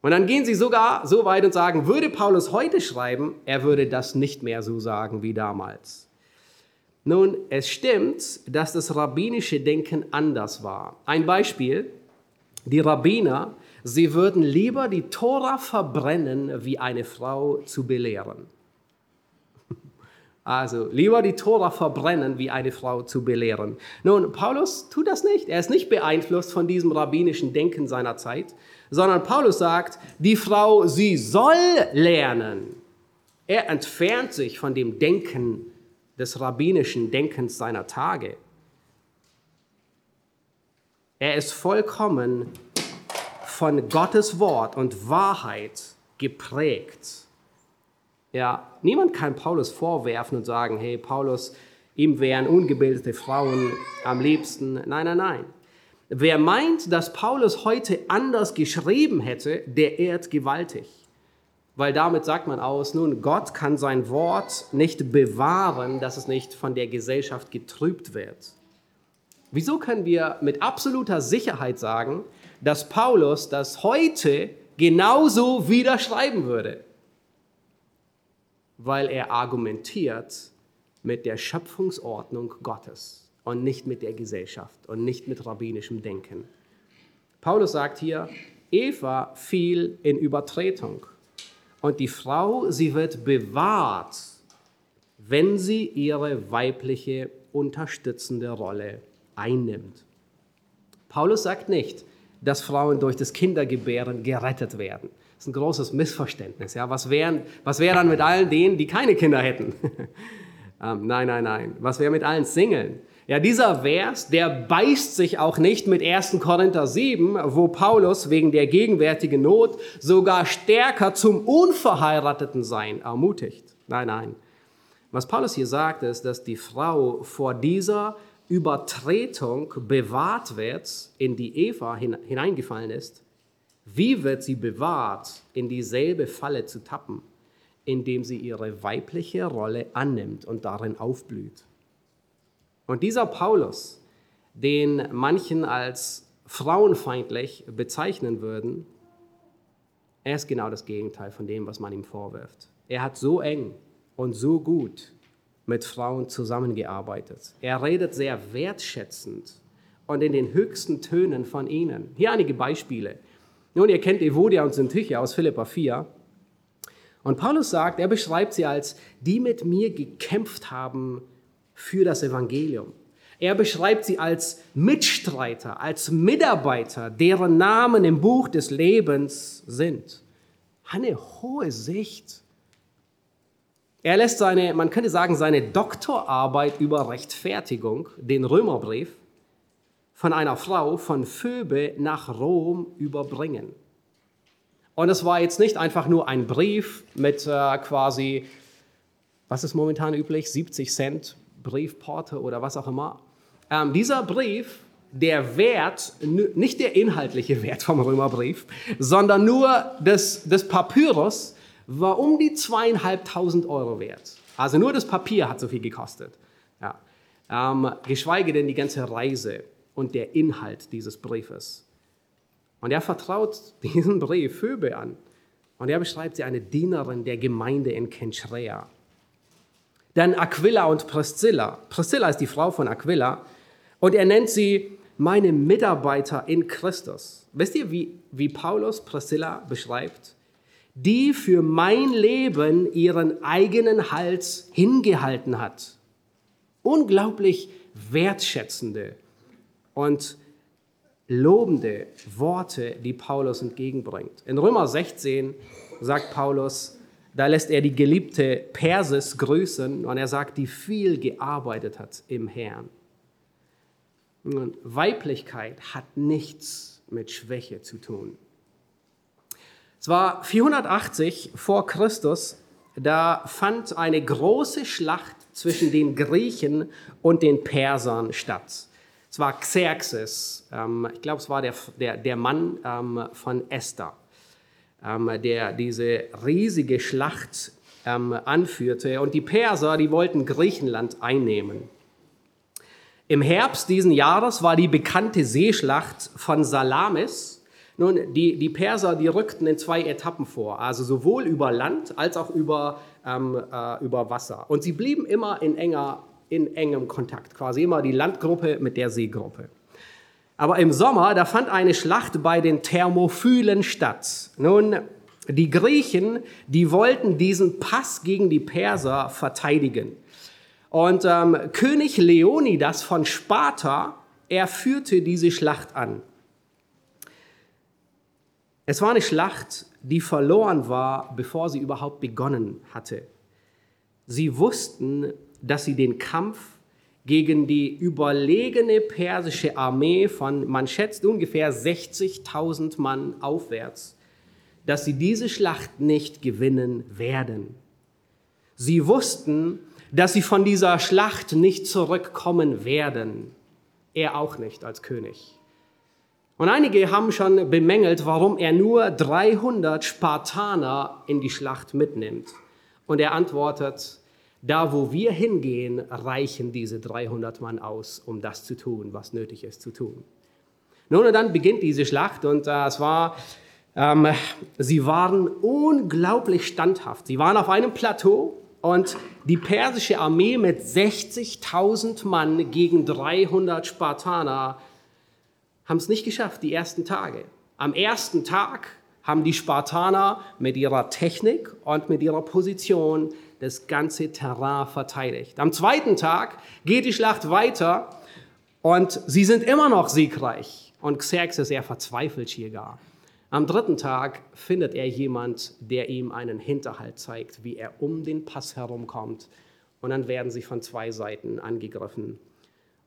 und dann gehen sie sogar so weit und sagen, würde Paulus heute schreiben, er würde das nicht mehr so sagen wie damals. Nun, es stimmt, dass das rabbinische Denken anders war. Ein Beispiel, die Rabbiner, sie würden lieber die Tora verbrennen, wie eine Frau zu belehren. Also lieber die Tora verbrennen, wie eine Frau zu belehren. Nun, Paulus tut das nicht. Er ist nicht beeinflusst von diesem rabbinischen Denken seiner Zeit, sondern Paulus sagt, die Frau, sie soll lernen. Er entfernt sich von dem Denken des rabbinischen Denkens seiner Tage. Er ist vollkommen von Gottes Wort und Wahrheit geprägt. Ja, niemand kann Paulus vorwerfen und sagen, hey, Paulus, ihm wären ungebildete Frauen am liebsten. Nein, nein, nein. Wer meint, dass Paulus heute anders geschrieben hätte, der ehrt gewaltig. Weil damit sagt man aus, nun, Gott kann sein Wort nicht bewahren, dass es nicht von der Gesellschaft getrübt wird. Wieso können wir mit absoluter Sicherheit sagen, dass Paulus das heute genauso wieder schreiben würde? Weil er argumentiert mit der Schöpfungsordnung Gottes und nicht mit der Gesellschaft und nicht mit rabbinischem Denken. Paulus sagt hier, Eva fiel in Übertretung und die Frau, sie wird bewahrt, wenn sie ihre weibliche unterstützende Rolle einnimmt. Paulus sagt nicht, dass Frauen durch das Kindergebären gerettet werden. Das ist ein großes Missverständnis. Ja? Was wäre was wär dann mit allen denen, die keine Kinder hätten? ähm, nein, nein, nein. Was wäre mit allen Singeln? Ja, dieser Vers, der beißt sich auch nicht mit 1. Korinther 7, wo Paulus wegen der gegenwärtigen Not sogar stärker zum unverheirateten Sein ermutigt. Nein, nein. Was Paulus hier sagt, ist, dass die Frau vor dieser Übertretung bewahrt wird, in die Eva hineingefallen ist. Wie wird sie bewahrt, in dieselbe Falle zu tappen, indem sie ihre weibliche Rolle annimmt und darin aufblüht? Und dieser Paulus, den manchen als frauenfeindlich bezeichnen würden, er ist genau das Gegenteil von dem, was man ihm vorwirft. Er hat so eng und so gut mit Frauen zusammengearbeitet. Er redet sehr wertschätzend und in den höchsten Tönen von ihnen. Hier einige Beispiele. Nun, ihr kennt Evodia und Syntyche aus Philippa 4. Und Paulus sagt, er beschreibt sie als die mit mir gekämpft haben für das Evangelium. Er beschreibt sie als Mitstreiter, als Mitarbeiter, deren Namen im Buch des Lebens sind. Eine hohe Sicht. Er lässt seine, man könnte sagen, seine Doktorarbeit über Rechtfertigung, den Römerbrief, von einer Frau von Phoebe nach Rom überbringen. Und es war jetzt nicht einfach nur ein Brief mit äh, quasi, was ist momentan üblich, 70 Cent Briefporte oder was auch immer. Ähm, dieser Brief, der Wert, nicht der inhaltliche Wert vom Römerbrief, sondern nur des, des Papyrus, war um die zweieinhalbtausend Euro wert. Also nur das Papier hat so viel gekostet. Ja. Ähm, geschweige denn die ganze Reise und der Inhalt dieses Briefes. Und er vertraut diesen Brief Phoebe an. Und er beschreibt sie eine Dienerin der Gemeinde in Kenchrea. Dann Aquila und Priscilla. Priscilla ist die Frau von Aquila Und er nennt sie meine Mitarbeiter in Christus. Wisst ihr, wie, wie Paulus Priscilla beschreibt? Die für mein Leben ihren eigenen Hals hingehalten hat. Unglaublich wertschätzende und lobende Worte, die Paulus entgegenbringt. In Römer 16 sagt Paulus, da lässt er die geliebte Persis grüßen und er sagt, die viel gearbeitet hat im Herrn. Und Weiblichkeit hat nichts mit Schwäche zu tun. Es war 480 vor Christus, da fand eine große Schlacht zwischen den Griechen und den Persern statt. Es war Xerxes, ähm, ich glaube, es war der, der, der Mann ähm, von Esther, der diese riesige Schlacht ähm, anführte. Und die Perser, die wollten Griechenland einnehmen. Im Herbst diesen Jahres war die bekannte Seeschlacht von Salamis. Nun, die, die Perser, die rückten in zwei Etappen vor, also sowohl über Land als auch über, ähm, äh, über Wasser. Und sie blieben immer in, enger, in engem Kontakt, quasi immer die Landgruppe mit der Seegruppe. Aber im Sommer, da fand eine Schlacht bei den Thermophylen statt. Nun, die Griechen, die wollten diesen Pass gegen die Perser verteidigen. Und ähm, König Leonidas von Sparta, er führte diese Schlacht an. Es war eine Schlacht, die verloren war, bevor sie überhaupt begonnen hatte. Sie wussten, dass sie den Kampf gegen die überlegene persische Armee von, man schätzt ungefähr 60.000 Mann aufwärts, dass sie diese Schlacht nicht gewinnen werden. Sie wussten, dass sie von dieser Schlacht nicht zurückkommen werden. Er auch nicht als König. Und einige haben schon bemängelt, warum er nur 300 Spartaner in die Schlacht mitnimmt. Und er antwortet, da wo wir hingehen, reichen diese 300 Mann aus, um das zu tun, was nötig ist zu tun. Nun und dann beginnt diese Schlacht und äh, es war, ähm, sie waren unglaublich standhaft. Sie waren auf einem Plateau und die persische Armee mit 60.000 Mann gegen 300 Spartaner haben es nicht geschafft, die ersten Tage. Am ersten Tag haben die Spartaner mit ihrer Technik und mit ihrer Position das ganze Terrain verteidigt. Am zweiten Tag geht die Schlacht weiter und sie sind immer noch siegreich. Und Xerxes, er verzweifelt hier gar. Am dritten Tag findet er jemand, der ihm einen Hinterhalt zeigt, wie er um den Pass herumkommt. Und dann werden sie von zwei Seiten angegriffen.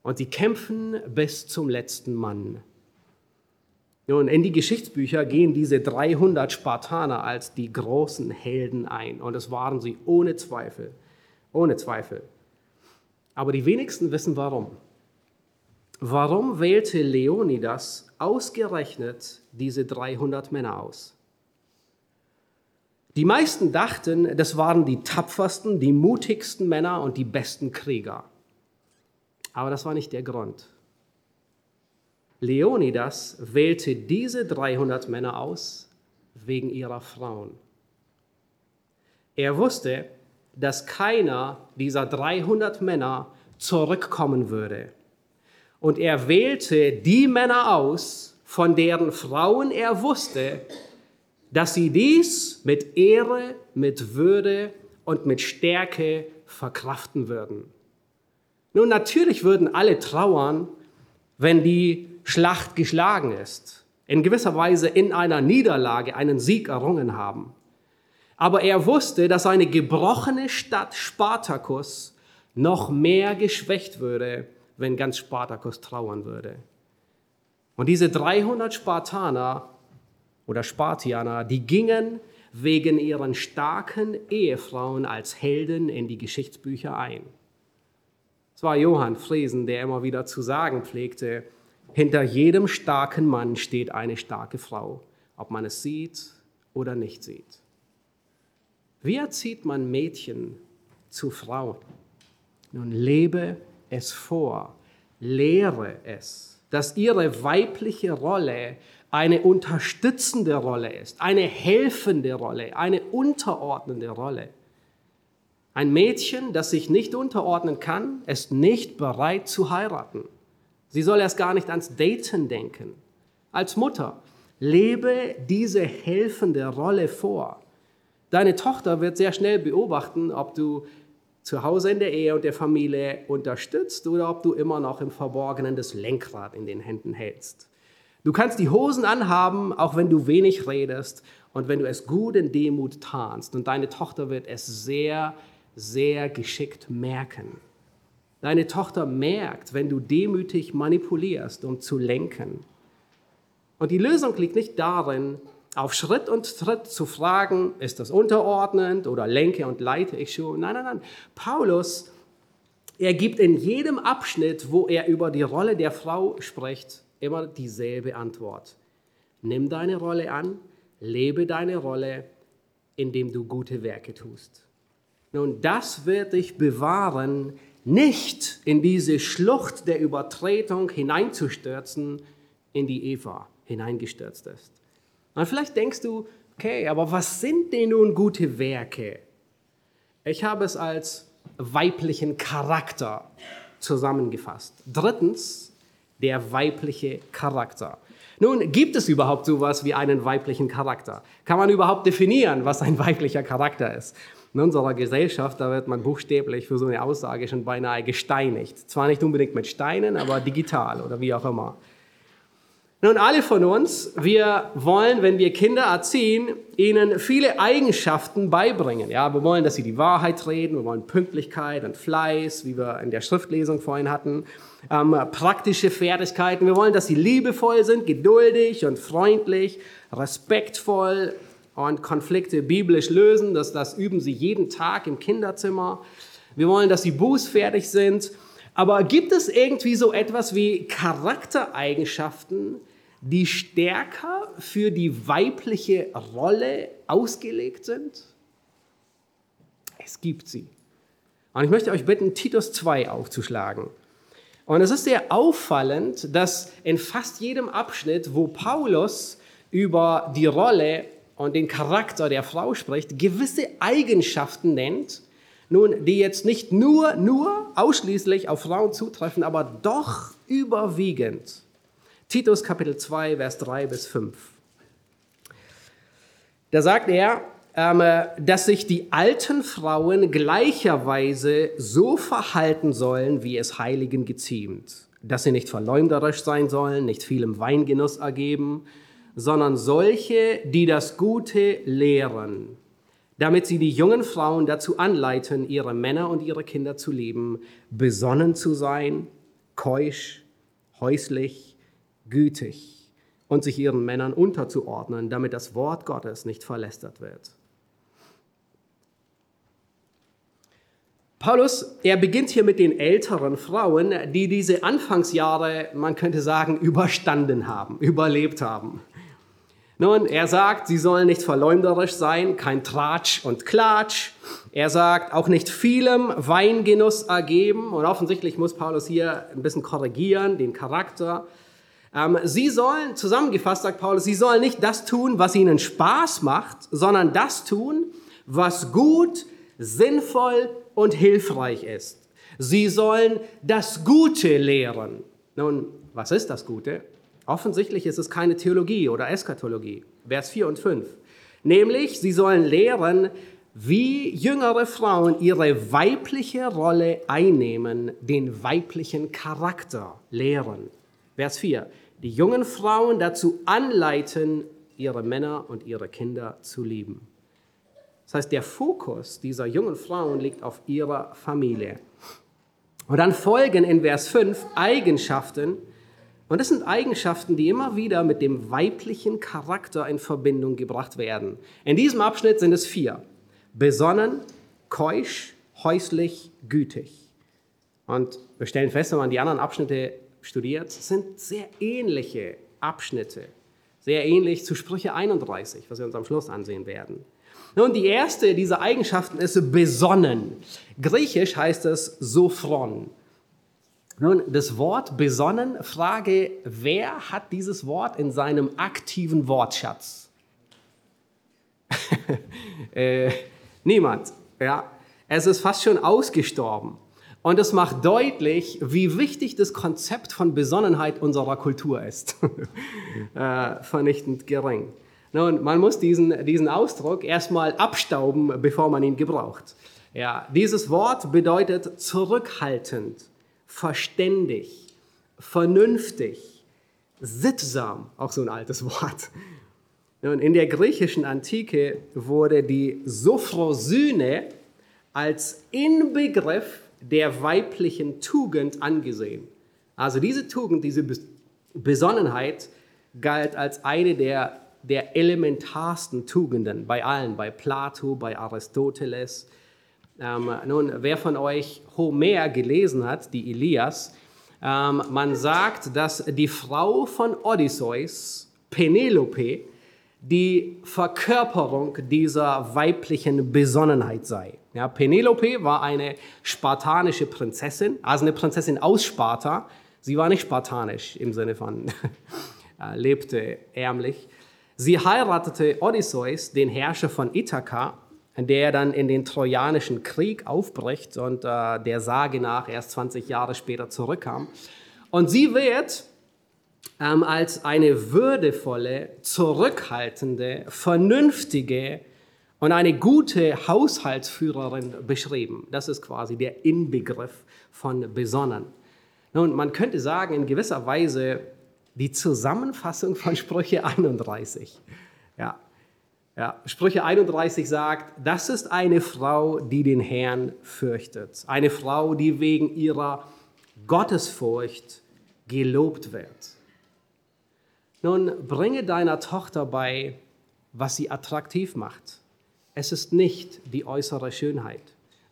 Und sie kämpfen bis zum letzten Mann. Nun, in die Geschichtsbücher gehen diese 300 Spartaner als die großen Helden ein. Und es waren sie ohne Zweifel. Ohne Zweifel. Aber die wenigsten wissen warum. Warum wählte Leonidas ausgerechnet diese 300 Männer aus? Die meisten dachten, das waren die tapfersten, die mutigsten Männer und die besten Krieger. Aber das war nicht der Grund. Leonidas wählte diese 300 Männer aus wegen ihrer Frauen. Er wusste, dass keiner dieser 300 Männer zurückkommen würde und er wählte die Männer aus, von deren Frauen er wusste, dass sie dies mit Ehre, mit Würde und mit Stärke verkraften würden. Nun, natürlich würden alle trauern, wenn die Schlacht geschlagen ist, in gewisser Weise in einer Niederlage einen Sieg errungen haben. Aber er wusste, dass eine gebrochene Stadt Spartacus noch mehr geschwächt würde, wenn ganz Spartacus trauern würde. Und diese 300 Spartaner oder Spartianer, die gingen wegen ihren starken Ehefrauen als Helden in die Geschichtsbücher ein. Es war Johann Friesen, der immer wieder zu sagen pflegte, hinter jedem starken Mann steht eine starke Frau, ob man es sieht oder nicht sieht. Wie erzieht man Mädchen zu Frauen? Nun lebe es vor, lehre es, dass ihre weibliche Rolle eine unterstützende Rolle ist, eine helfende Rolle, eine unterordnende Rolle. Ein Mädchen, das sich nicht unterordnen kann, ist nicht bereit zu heiraten. Sie soll erst gar nicht ans Daten denken. Als Mutter, lebe diese helfende Rolle vor. Deine Tochter wird sehr schnell beobachten, ob du zu Hause in der Ehe und der Familie unterstützt oder ob du immer noch im Verborgenen das Lenkrad in den Händen hältst. Du kannst die Hosen anhaben, auch wenn du wenig redest und wenn du es gut in Demut tarnst. Und deine Tochter wird es sehr, sehr geschickt merken. Deine Tochter merkt, wenn du demütig manipulierst, um zu lenken. Und die Lösung liegt nicht darin, auf Schritt und Tritt zu fragen, ist das unterordnend oder lenke und leite ich schon? Nein, nein, nein. Paulus, er gibt in jedem Abschnitt, wo er über die Rolle der Frau spricht, immer dieselbe Antwort. Nimm deine Rolle an, lebe deine Rolle, indem du gute Werke tust. Nun, das wird dich bewahren, nicht in diese Schlucht der Übertretung hineinzustürzen, in die Eva hineingestürzt ist. Und vielleicht denkst du, okay, aber was sind denn nun gute Werke? Ich habe es als weiblichen Charakter zusammengefasst. Drittens, der weibliche Charakter. Nun, gibt es überhaupt sowas wie einen weiblichen Charakter? Kann man überhaupt definieren, was ein weiblicher Charakter ist? In unserer Gesellschaft, da wird man buchstäblich für so eine Aussage schon beinahe gesteinigt. Zwar nicht unbedingt mit Steinen, aber digital oder wie auch immer. Nun, alle von uns, wir wollen, wenn wir Kinder erziehen, ihnen viele Eigenschaften beibringen. Ja, wir wollen, dass sie die Wahrheit reden, wir wollen Pünktlichkeit und Fleiß, wie wir in der Schriftlesung vorhin hatten, ähm, praktische Fertigkeiten. Wir wollen, dass sie liebevoll sind, geduldig und freundlich, respektvoll und Konflikte biblisch lösen. Das, das üben sie jeden Tag im Kinderzimmer. Wir wollen, dass sie bußfertig sind. Aber gibt es irgendwie so etwas wie Charaktereigenschaften, die stärker für die weibliche Rolle ausgelegt sind? Es gibt sie. Und ich möchte euch bitten, Titus 2 aufzuschlagen. Und es ist sehr auffallend, dass in fast jedem Abschnitt, wo Paulus über die Rolle und den Charakter der Frau spricht, gewisse Eigenschaften nennt, nun, die jetzt nicht nur, nur ausschließlich auf Frauen zutreffen, aber doch überwiegend Titus Kapitel 2, Vers 3 bis 5. Da sagt er, ähm, dass sich die alten Frauen gleicherweise so verhalten sollen, wie es Heiligen geziemt. Dass sie nicht verleumderisch sein sollen, nicht vielem Weingenuss ergeben, sondern solche, die das Gute lehren, damit sie die jungen Frauen dazu anleiten, ihre Männer und ihre Kinder zu lieben, besonnen zu sein, keusch, häuslich, gütig und sich ihren Männern unterzuordnen, damit das Wort Gottes nicht verlästert wird. Paulus, er beginnt hier mit den älteren Frauen, die diese Anfangsjahre, man könnte sagen, überstanden haben, überlebt haben. Nun, er sagt, sie sollen nicht verleumderisch sein, kein Tratsch und Klatsch. Er sagt, auch nicht vielem Weingenuss ergeben. Und offensichtlich muss Paulus hier ein bisschen korrigieren, den Charakter. Ähm, sie sollen, zusammengefasst sagt Paulus, sie sollen nicht das tun, was ihnen Spaß macht, sondern das tun, was gut, sinnvoll und hilfreich ist. Sie sollen das Gute lehren. Nun, was ist das Gute? Offensichtlich ist es keine Theologie oder Eskatologie. Vers 4 und 5. Nämlich, sie sollen lehren, wie jüngere Frauen ihre weibliche Rolle einnehmen, den weiblichen Charakter lehren. Vers 4 die jungen Frauen dazu anleiten, ihre Männer und ihre Kinder zu lieben. Das heißt, der Fokus dieser jungen Frauen liegt auf ihrer Familie. Und dann folgen in Vers 5 Eigenschaften, und das sind Eigenschaften, die immer wieder mit dem weiblichen Charakter in Verbindung gebracht werden. In diesem Abschnitt sind es vier. Besonnen, keusch, häuslich, gütig. Und wir stellen fest, wenn man die anderen Abschnitte studiert, sind sehr ähnliche Abschnitte. Sehr ähnlich zu Sprüche 31, was wir uns am Schluss ansehen werden. Nun, die erste dieser Eigenschaften ist besonnen. Griechisch heißt es sophron. Nun, das Wort besonnen, Frage, wer hat dieses Wort in seinem aktiven Wortschatz? äh, niemand. Ja, es ist fast schon ausgestorben. Und es macht deutlich, wie wichtig das Konzept von Besonnenheit unserer Kultur ist. äh, vernichtend gering. Nun, man muss diesen, diesen Ausdruck erstmal abstauben, bevor man ihn gebraucht. Ja, dieses Wort bedeutet zurückhaltend, verständig, vernünftig, sittsam, auch so ein altes Wort. Nun, in der griechischen Antike wurde die Sophrosyne als Inbegriff der weiblichen Tugend angesehen. Also diese Tugend, diese Besonnenheit galt als eine der, der elementarsten Tugenden bei allen, bei Plato, bei Aristoteles. Ähm, nun, wer von euch Homer gelesen hat, die Elias, ähm, man sagt, dass die Frau von Odysseus, Penelope, die Verkörperung dieser weiblichen Besonnenheit sei. Ja, Penelope war eine spartanische Prinzessin, also eine Prinzessin aus Sparta. Sie war nicht spartanisch im Sinne von äh, lebte ärmlich. Sie heiratete Odysseus, den Herrscher von Ithaka, der dann in den Trojanischen Krieg aufbricht und äh, der Sage nach erst 20 Jahre später zurückkam. Und sie wird ähm, als eine würdevolle, zurückhaltende, vernünftige und eine gute Haushaltsführerin beschrieben. Das ist quasi der Inbegriff von besonnen. Nun, man könnte sagen, in gewisser Weise die Zusammenfassung von Sprüche 31. Ja. Ja, Sprüche 31 sagt, das ist eine Frau, die den Herrn fürchtet. Eine Frau, die wegen ihrer Gottesfurcht gelobt wird. Nun, bringe deiner Tochter bei, was sie attraktiv macht. Es ist nicht die äußere Schönheit,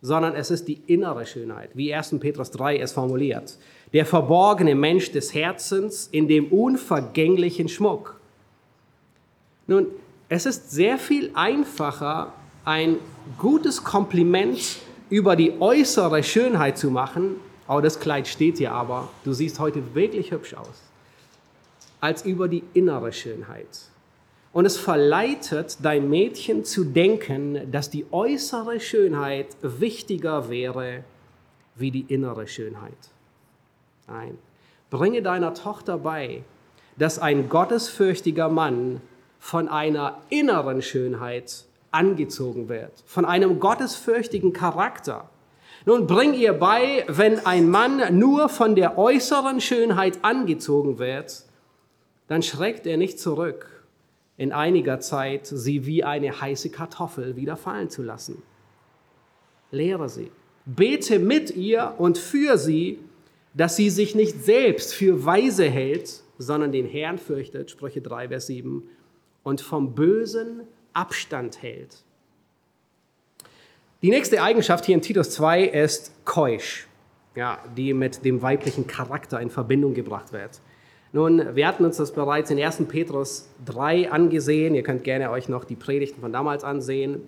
sondern es ist die innere Schönheit, wie 1. Petrus 3 es formuliert. Der verborgene Mensch des Herzens in dem unvergänglichen Schmuck. Nun, es ist sehr viel einfacher, ein gutes Kompliment über die äußere Schönheit zu machen. Oh, das Kleid steht hier aber. Du siehst heute wirklich hübsch aus als über die innere Schönheit. Und es verleitet dein Mädchen zu denken, dass die äußere Schönheit wichtiger wäre wie die innere Schönheit. Nein, bringe deiner Tochter bei, dass ein gottesfürchtiger Mann von einer inneren Schönheit angezogen wird, von einem gottesfürchtigen Charakter. Nun bring ihr bei, wenn ein Mann nur von der äußeren Schönheit angezogen wird, dann schreckt er nicht zurück, in einiger Zeit sie wie eine heiße Kartoffel wieder fallen zu lassen. Lehre sie. Bete mit ihr und für sie, dass sie sich nicht selbst für weise hält, sondern den Herrn fürchtet, Sprüche 3, Vers 7, und vom Bösen Abstand hält. Die nächste Eigenschaft hier in Titus 2 ist keusch, ja, die mit dem weiblichen Charakter in Verbindung gebracht wird. Nun, wir hatten uns das bereits in 1. Petrus 3 angesehen. Ihr könnt gerne euch noch die Predigten von damals ansehen.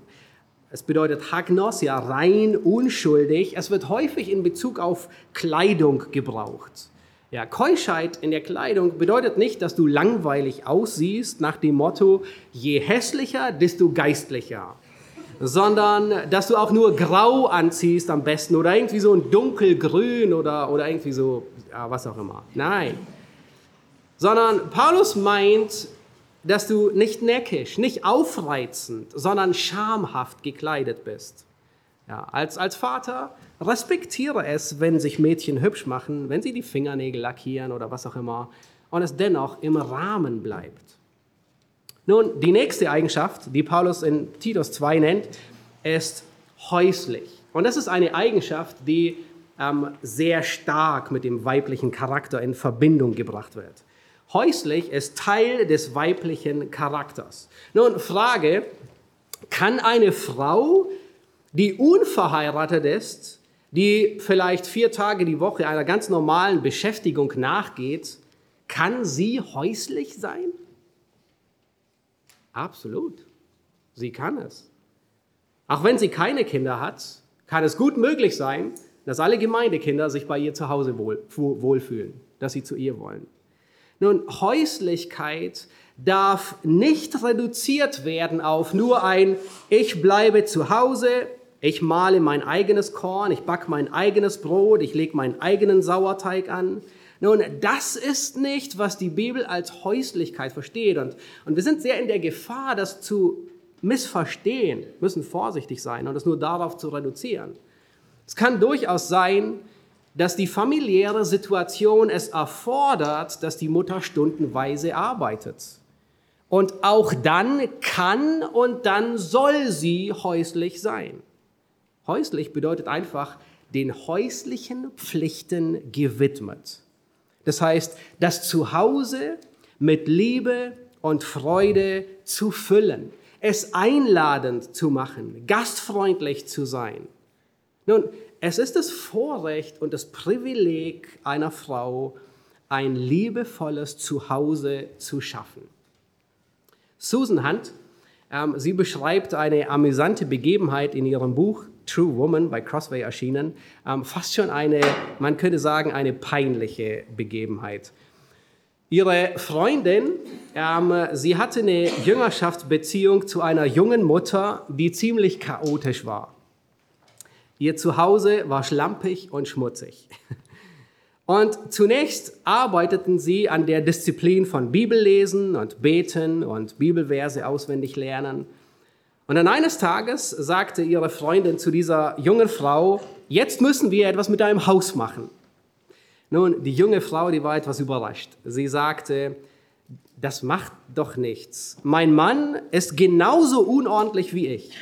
Es bedeutet Hagnosia, rein, unschuldig. Es wird häufig in Bezug auf Kleidung gebraucht. Ja, Keuschheit in der Kleidung bedeutet nicht, dass du langweilig aussiehst nach dem Motto, je hässlicher, desto geistlicher. Sondern, dass du auch nur grau anziehst am besten oder irgendwie so ein dunkelgrün oder, oder irgendwie so, ja, was auch immer. Nein, sondern Paulus meint, dass du nicht neckisch, nicht aufreizend, sondern schamhaft gekleidet bist. Ja, als, als Vater respektiere es, wenn sich Mädchen hübsch machen, wenn sie die Fingernägel lackieren oder was auch immer und es dennoch im Rahmen bleibt. Nun, die nächste Eigenschaft, die Paulus in Titus 2 nennt, ist häuslich. Und das ist eine Eigenschaft, die ähm, sehr stark mit dem weiblichen Charakter in Verbindung gebracht wird. Häuslich ist Teil des weiblichen Charakters. Nun, Frage, kann eine Frau, die unverheiratet ist, die vielleicht vier Tage die Woche einer ganz normalen Beschäftigung nachgeht, kann sie häuslich sein? Absolut. Sie kann es. Auch wenn sie keine Kinder hat, kann es gut möglich sein, dass alle Gemeindekinder sich bei ihr zu Hause wohl, wohlfühlen, dass sie zu ihr wollen. Nun, Häuslichkeit darf nicht reduziert werden auf nur ein Ich bleibe zu Hause, Ich male mein eigenes Korn, ich backe mein eigenes Brot, ich lege meinen eigenen Sauerteig an. Nun, das ist nicht, was die Bibel als Häuslichkeit versteht. Und, und wir sind sehr in der Gefahr, das zu missverstehen, müssen vorsichtig sein und es nur darauf zu reduzieren. Es kann durchaus sein, dass die familiäre Situation es erfordert, dass die Mutter stundenweise arbeitet. Und auch dann kann und dann soll sie häuslich sein. Häuslich bedeutet einfach den häuslichen Pflichten gewidmet. Das heißt, das Zuhause mit Liebe und Freude zu füllen, es einladend zu machen, gastfreundlich zu sein. Nun, es ist das Vorrecht und das Privileg einer Frau, ein liebevolles Zuhause zu schaffen. Susan Hunt, ähm, sie beschreibt eine amüsante Begebenheit in ihrem Buch True Woman bei Crossway erschienen, ähm, fast schon eine, man könnte sagen, eine peinliche Begebenheit. Ihre Freundin, ähm, sie hatte eine Jüngerschaftsbeziehung zu einer jungen Mutter, die ziemlich chaotisch war. Ihr Zuhause war schlampig und schmutzig. Und zunächst arbeiteten sie an der Disziplin von Bibellesen und Beten und Bibelverse auswendig lernen. Und dann eines Tages sagte ihre Freundin zu dieser jungen Frau, jetzt müssen wir etwas mit deinem Haus machen. Nun, die junge Frau, die war etwas überrascht. Sie sagte, das macht doch nichts. Mein Mann ist genauso unordentlich wie ich.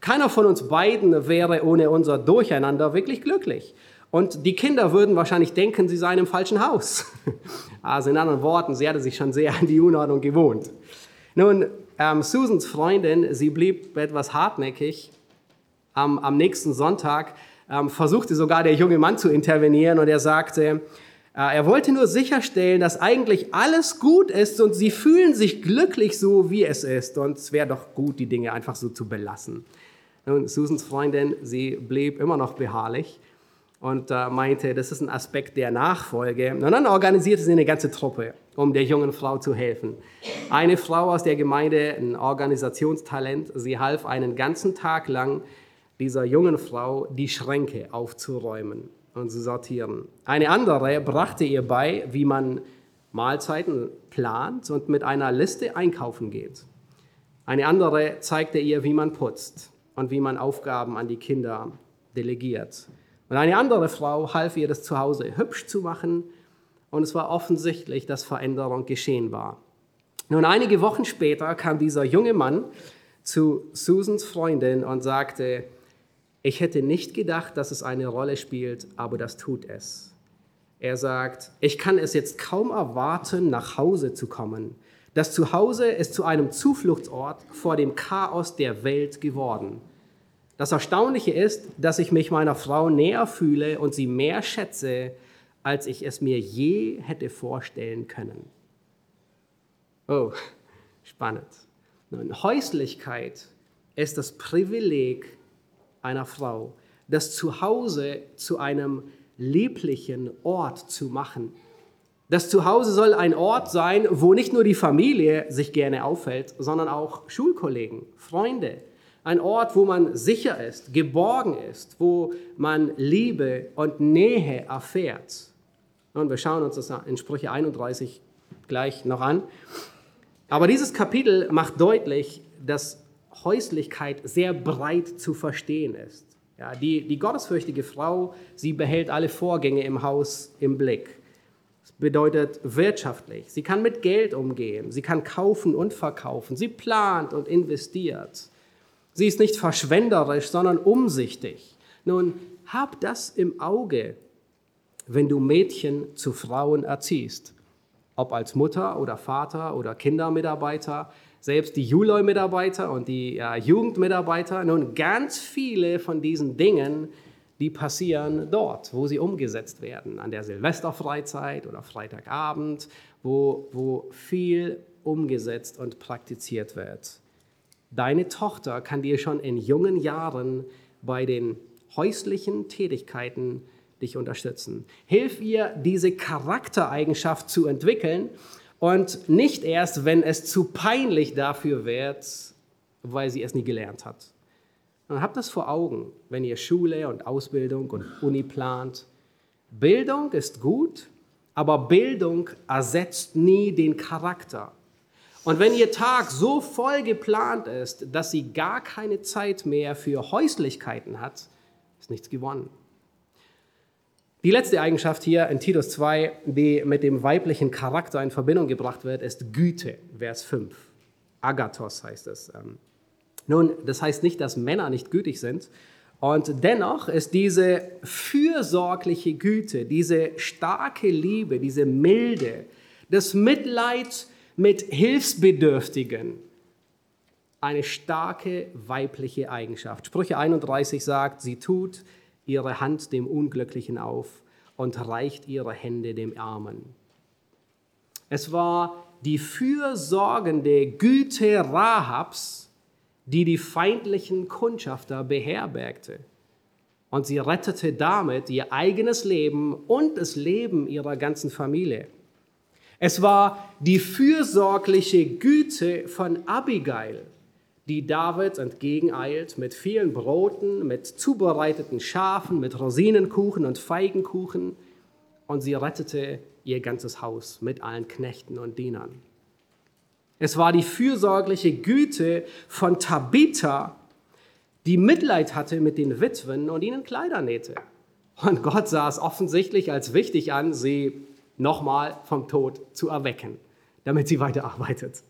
Keiner von uns beiden wäre ohne unser Durcheinander wirklich glücklich. Und die Kinder würden wahrscheinlich denken, sie seien im falschen Haus. Also in anderen Worten, sie hatte sich schon sehr an die Unordnung gewohnt. Nun, ähm, Susans Freundin, sie blieb etwas hartnäckig. Am, am nächsten Sonntag ähm, versuchte sogar der junge Mann zu intervenieren und er sagte, äh, er wollte nur sicherstellen, dass eigentlich alles gut ist und sie fühlen sich glücklich so, wie es ist. Und es wäre doch gut, die Dinge einfach so zu belassen. Nun, Susans Freundin, sie blieb immer noch beharrlich und äh, meinte, das ist ein Aspekt der Nachfolge. Und dann organisierte sie eine ganze Truppe, um der jungen Frau zu helfen. Eine Frau aus der Gemeinde, ein Organisationstalent, sie half einen ganzen Tag lang dieser jungen Frau die Schränke aufzuräumen und zu sortieren. Eine andere brachte ihr bei, wie man Mahlzeiten plant und mit einer Liste einkaufen geht. Eine andere zeigte ihr, wie man putzt und wie man Aufgaben an die Kinder delegiert. Und eine andere Frau half ihr, das Zuhause hübsch zu machen. Und es war offensichtlich, dass Veränderung geschehen war. Nun, einige Wochen später kam dieser junge Mann zu Susans Freundin und sagte, ich hätte nicht gedacht, dass es eine Rolle spielt, aber das tut es. Er sagt, ich kann es jetzt kaum erwarten, nach Hause zu kommen. Das Zuhause ist zu einem Zufluchtsort vor dem Chaos der Welt geworden. Das Erstaunliche ist, dass ich mich meiner Frau näher fühle und sie mehr schätze, als ich es mir je hätte vorstellen können. Oh, spannend. Nun, Häuslichkeit ist das Privileg einer Frau, das Zuhause zu einem lieblichen Ort zu machen. Das Zuhause soll ein Ort sein, wo nicht nur die Familie sich gerne aufhält, sondern auch Schulkollegen, Freunde, ein Ort, wo man sicher ist, geborgen ist, wo man Liebe und Nähe erfährt. Und wir schauen uns das in Sprüche 31 gleich noch an. Aber dieses Kapitel macht deutlich, dass Häuslichkeit sehr breit zu verstehen ist. Ja, die, die gottesfürchtige Frau, sie behält alle Vorgänge im Haus im Blick. Das bedeutet wirtschaftlich. Sie kann mit Geld umgehen. Sie kann kaufen und verkaufen. Sie plant und investiert. Sie ist nicht verschwenderisch, sondern umsichtig. Nun, hab das im Auge, wenn du Mädchen zu Frauen erziehst. Ob als Mutter oder Vater oder Kindermitarbeiter, selbst die Juloi-Mitarbeiter und die äh, Jugendmitarbeiter. Nun, ganz viele von diesen Dingen, die passieren dort, wo sie umgesetzt werden, an der Silvesterfreizeit oder Freitagabend, wo, wo viel umgesetzt und praktiziert wird. Deine Tochter kann dir schon in jungen Jahren bei den häuslichen Tätigkeiten dich unterstützen. Hilf ihr, diese Charaktereigenschaft zu entwickeln und nicht erst, wenn es zu peinlich dafür wird, weil sie es nie gelernt hat. Und habt das vor Augen, wenn ihr Schule und Ausbildung und Uni plant. Bildung ist gut, aber Bildung ersetzt nie den Charakter. Und wenn Ihr Tag so voll geplant ist, dass Sie gar keine Zeit mehr für Häuslichkeiten hat, ist nichts gewonnen. Die letzte Eigenschaft hier in Titus 2, die mit dem weiblichen Charakter in Verbindung gebracht wird, ist Güte, Vers 5. Agathos heißt es. Ähm, nun, das heißt nicht, dass Männer nicht gütig sind. Und dennoch ist diese fürsorgliche Güte, diese starke Liebe, diese Milde, das Mitleid mit Hilfsbedürftigen eine starke weibliche Eigenschaft. Sprüche 31 sagt, sie tut ihre Hand dem Unglücklichen auf und reicht ihre Hände dem Armen. Es war die fürsorgende Güte Rahabs, die die feindlichen Kundschafter beherbergte. Und sie rettete damit ihr eigenes Leben und das Leben ihrer ganzen Familie. Es war die fürsorgliche Güte von Abigail, die David entgegeneilt mit vielen Broten, mit zubereiteten Schafen, mit Rosinenkuchen und Feigenkuchen. Und sie rettete ihr ganzes Haus mit allen Knechten und Dienern. Es war die fürsorgliche Güte von Tabitha, die Mitleid hatte mit den Witwen und ihnen Kleider nähte. Und Gott sah es offensichtlich als wichtig an, sie nochmal vom Tod zu erwecken, damit sie weiterarbeitet.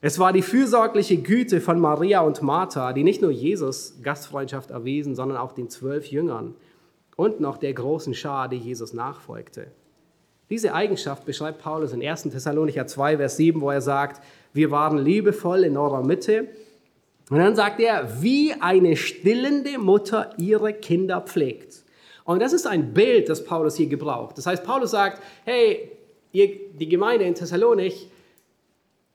Es war die fürsorgliche Güte von Maria und Martha, die nicht nur Jesus Gastfreundschaft erwiesen, sondern auch den zwölf Jüngern und noch der großen Schar, die Jesus nachfolgte. Diese Eigenschaft beschreibt Paulus in 1. Thessalonicher 2, Vers 7, wo er sagt, wir waren liebevoll in eurer Mitte. Und dann sagt er, wie eine stillende Mutter ihre Kinder pflegt. Und das ist ein Bild, das Paulus hier gebraucht. Das heißt, Paulus sagt, hey, ihr, die Gemeinde in Thessalonich,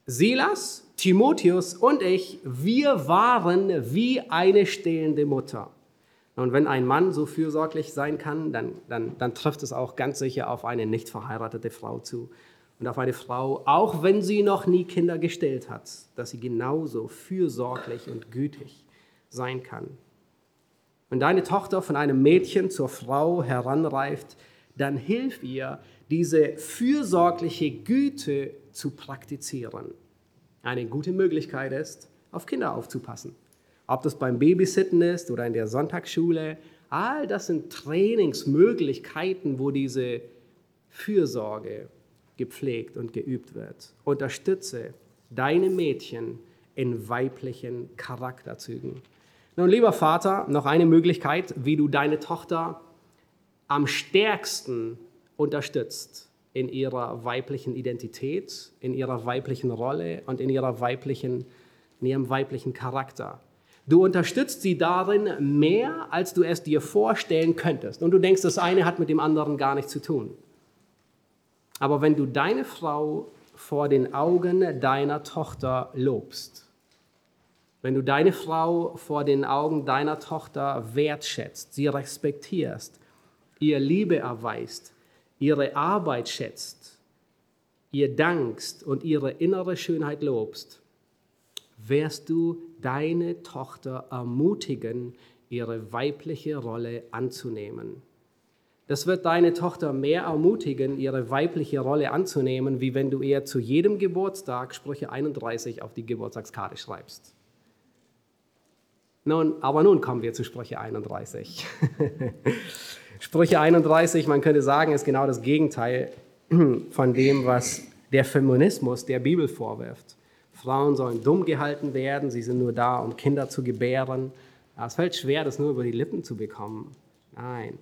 Silas, Timotheus und ich, wir waren wie eine stillende Mutter. Und wenn ein Mann so fürsorglich sein kann, dann, dann, dann trifft es auch ganz sicher auf eine nicht verheiratete Frau zu. Und auf eine Frau, auch wenn sie noch nie Kinder gestillt hat, dass sie genauso fürsorglich und gütig sein kann. Wenn deine Tochter von einem Mädchen zur Frau heranreift, dann hilf ihr, diese fürsorgliche Güte zu praktizieren. Eine gute Möglichkeit ist, auf Kinder aufzupassen. Ob das beim Babysitten ist oder in der Sonntagsschule, all das sind Trainingsmöglichkeiten, wo diese Fürsorge gepflegt und geübt wird. Unterstütze deine Mädchen in weiblichen Charakterzügen. Nun, lieber Vater, noch eine Möglichkeit, wie du deine Tochter am stärksten unterstützt in ihrer weiblichen Identität, in ihrer weiblichen Rolle und in, ihrer weiblichen, in ihrem weiblichen Charakter. Du unterstützt sie darin mehr, als du es dir vorstellen könntest. Und du denkst, das eine hat mit dem anderen gar nichts zu tun. Aber wenn du deine Frau vor den Augen deiner Tochter lobst, wenn du deine Frau vor den Augen deiner Tochter wertschätzt, sie respektierst, ihr Liebe erweist, ihre Arbeit schätzt, ihr dankst und ihre innere Schönheit lobst, wirst du deine Tochter ermutigen, ihre weibliche Rolle anzunehmen. Das wird deine Tochter mehr ermutigen, ihre weibliche Rolle anzunehmen, wie wenn du ihr zu jedem Geburtstag Sprüche 31 auf die Geburtstagskarte schreibst. Nun, aber nun kommen wir zu Sprüche 31. Sprüche 31, man könnte sagen, ist genau das Gegenteil von dem, was der Feminismus der Bibel vorwirft. Frauen sollen dumm gehalten werden, sie sind nur da, um Kinder zu gebären. es fällt schwer, das nur über die Lippen zu bekommen. Nein.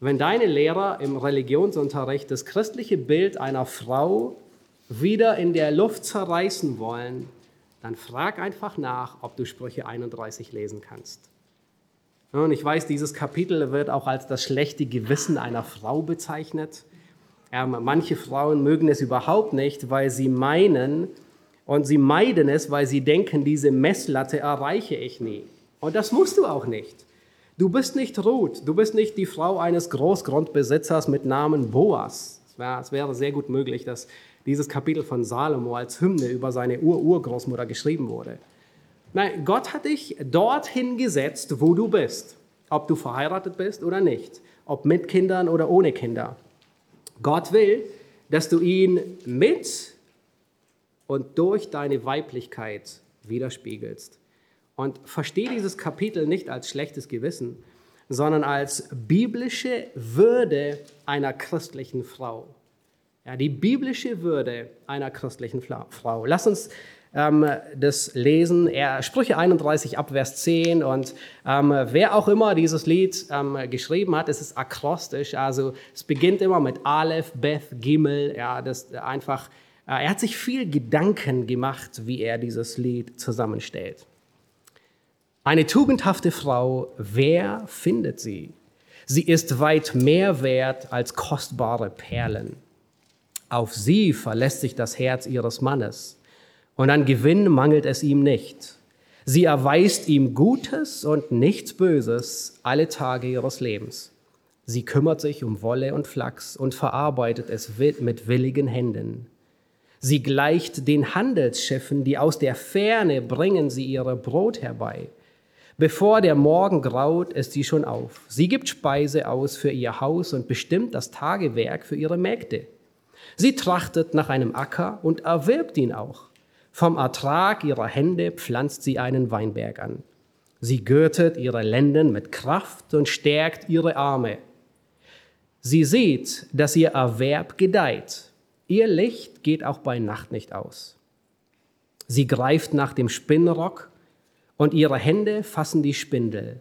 Wenn deine Lehrer im Religionsunterricht das christliche Bild einer Frau wieder in der Luft zerreißen wollen, dann frag einfach nach, ob du Sprüche 31 lesen kannst. Und ich weiß, dieses Kapitel wird auch als das schlechte Gewissen einer Frau bezeichnet. Ähm, manche Frauen mögen es überhaupt nicht, weil sie meinen, und sie meiden es, weil sie denken, diese Messlatte erreiche ich nie. Und das musst du auch nicht. Du bist nicht Ruth, du bist nicht die Frau eines Großgrundbesitzers mit Namen Boas. Es wäre, es wäre sehr gut möglich, dass dieses Kapitel von Salomo als Hymne über seine Ur-Urgroßmutter geschrieben wurde. Nein, Gott hat dich dorthin gesetzt, wo du bist. Ob du verheiratet bist oder nicht. Ob mit Kindern oder ohne Kinder. Gott will, dass du ihn mit und durch deine Weiblichkeit widerspiegelst. Und verstehe dieses Kapitel nicht als schlechtes Gewissen, sondern als biblische Würde einer christlichen Frau. Ja, die biblische Würde einer christlichen Frau. Lass uns ähm, das lesen. Er, Sprüche 31 ab Vers 10. Und ähm, wer auch immer dieses Lied ähm, geschrieben hat, es ist akrostisch. Also es beginnt immer mit Aleph, Beth, Gimel. Ja, das einfach, äh, er hat sich viel Gedanken gemacht, wie er dieses Lied zusammenstellt. Eine tugendhafte Frau, wer findet sie? Sie ist weit mehr wert als kostbare Perlen. Auf sie verlässt sich das Herz ihres Mannes, und an Gewinn mangelt es ihm nicht. Sie erweist ihm Gutes und nichts Böses alle Tage ihres Lebens. Sie kümmert sich um Wolle und Flachs und verarbeitet es mit willigen Händen. Sie gleicht den Handelsschiffen, die aus der Ferne bringen sie ihre Brot herbei. Bevor der Morgen graut, ist sie schon auf. Sie gibt Speise aus für ihr Haus und bestimmt das Tagewerk für ihre Mägde. Sie trachtet nach einem Acker und erwirbt ihn auch. Vom Ertrag ihrer Hände pflanzt sie einen Weinberg an. Sie gürtet ihre Lenden mit Kraft und stärkt ihre Arme. Sie sieht, dass ihr Erwerb gedeiht. Ihr Licht geht auch bei Nacht nicht aus. Sie greift nach dem Spinnrock und ihre Hände fassen die Spindel.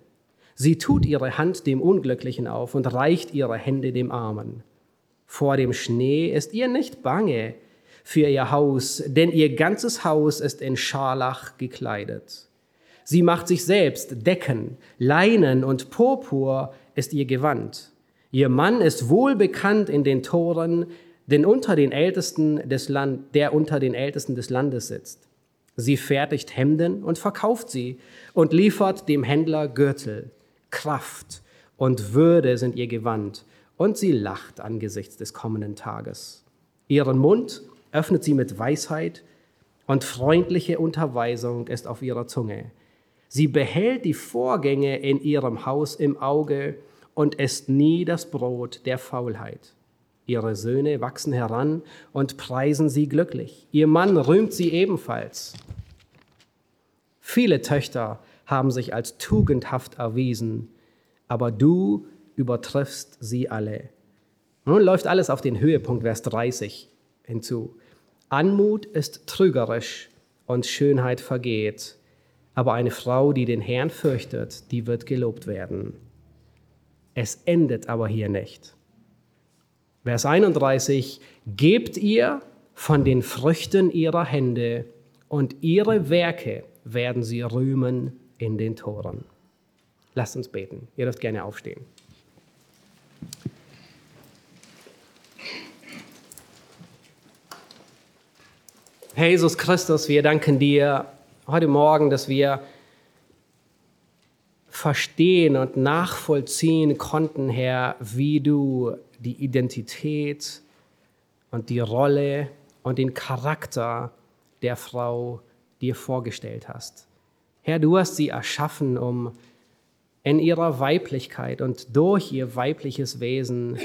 Sie tut ihre Hand dem Unglücklichen auf und reicht ihre Hände dem Armen. Vor dem Schnee ist ihr nicht bange für ihr Haus, denn ihr ganzes Haus ist in Scharlach gekleidet. Sie macht sich selbst Decken, Leinen und Purpur ist ihr Gewand. Ihr Mann ist wohl bekannt in den Toren, denn unter den Ältesten des Land, der unter den Ältesten des Landes sitzt. Sie fertigt Hemden und verkauft sie und liefert dem Händler Gürtel. Kraft und Würde sind ihr Gewand und sie lacht angesichts des kommenden Tages. Ihren Mund öffnet sie mit Weisheit und freundliche Unterweisung ist auf ihrer Zunge. Sie behält die Vorgänge in ihrem Haus im Auge und isst nie das Brot der Faulheit. Ihre Söhne wachsen heran und preisen sie glücklich. Ihr Mann rühmt sie ebenfalls. Viele Töchter haben sich als tugendhaft erwiesen, aber du übertriffst sie alle. Nun läuft alles auf den Höhepunkt, Vers 30 hinzu. Anmut ist trügerisch und Schönheit vergeht, aber eine Frau, die den Herrn fürchtet, die wird gelobt werden. Es endet aber hier nicht. Vers 31, gebt ihr von den Früchten ihrer Hände und ihre Werke werden sie rühmen in den Toren. Lasst uns beten. Ihr dürft gerne aufstehen. Jesus Christus, wir danken dir heute Morgen, dass wir verstehen und nachvollziehen konnten, Herr, wie du die Identität und die Rolle und den Charakter der Frau dir vorgestellt hast. Herr, du hast sie erschaffen, um in ihrer Weiblichkeit und durch ihr weibliches Wesen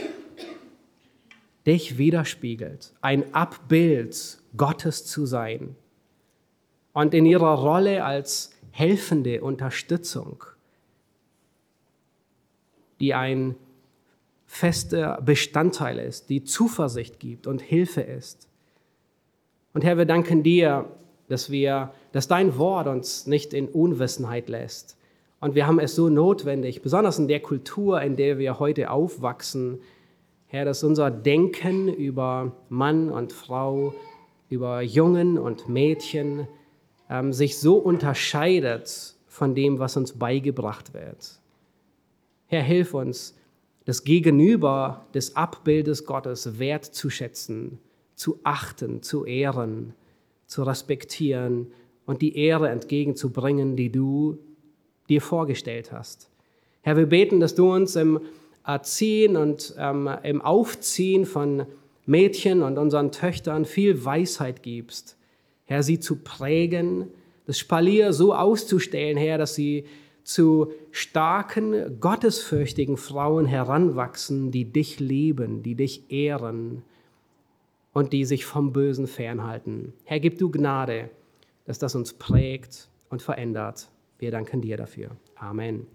dich widerspiegelt, ein Abbild Gottes zu sein und in ihrer Rolle als helfende Unterstützung, die ein fester Bestandteil ist, die Zuversicht gibt und Hilfe ist. Und Herr, wir danken dir, dass wir, dass dein Wort uns nicht in Unwissenheit lässt. Und wir haben es so notwendig, besonders in der Kultur, in der wir heute aufwachsen, Herr, dass unser Denken über Mann und Frau, über Jungen und Mädchen ähm, sich so unterscheidet von dem, was uns beigebracht wird. Herr, hilf uns, das Gegenüber des Abbildes Gottes wertzuschätzen, zu achten, zu ehren, zu respektieren und die Ehre entgegenzubringen, die du dir vorgestellt hast. Herr, wir beten, dass du uns im Erziehen und ähm, im Aufziehen von Mädchen und unseren Töchtern viel Weisheit gibst. Herr, sie zu prägen, das Spalier so auszustellen, Herr, dass sie zu starken, gottesfürchtigen Frauen heranwachsen, die dich lieben, die dich ehren und die sich vom Bösen fernhalten. Herr, gib du Gnade, dass das uns prägt und verändert. Wir danken dir dafür. Amen.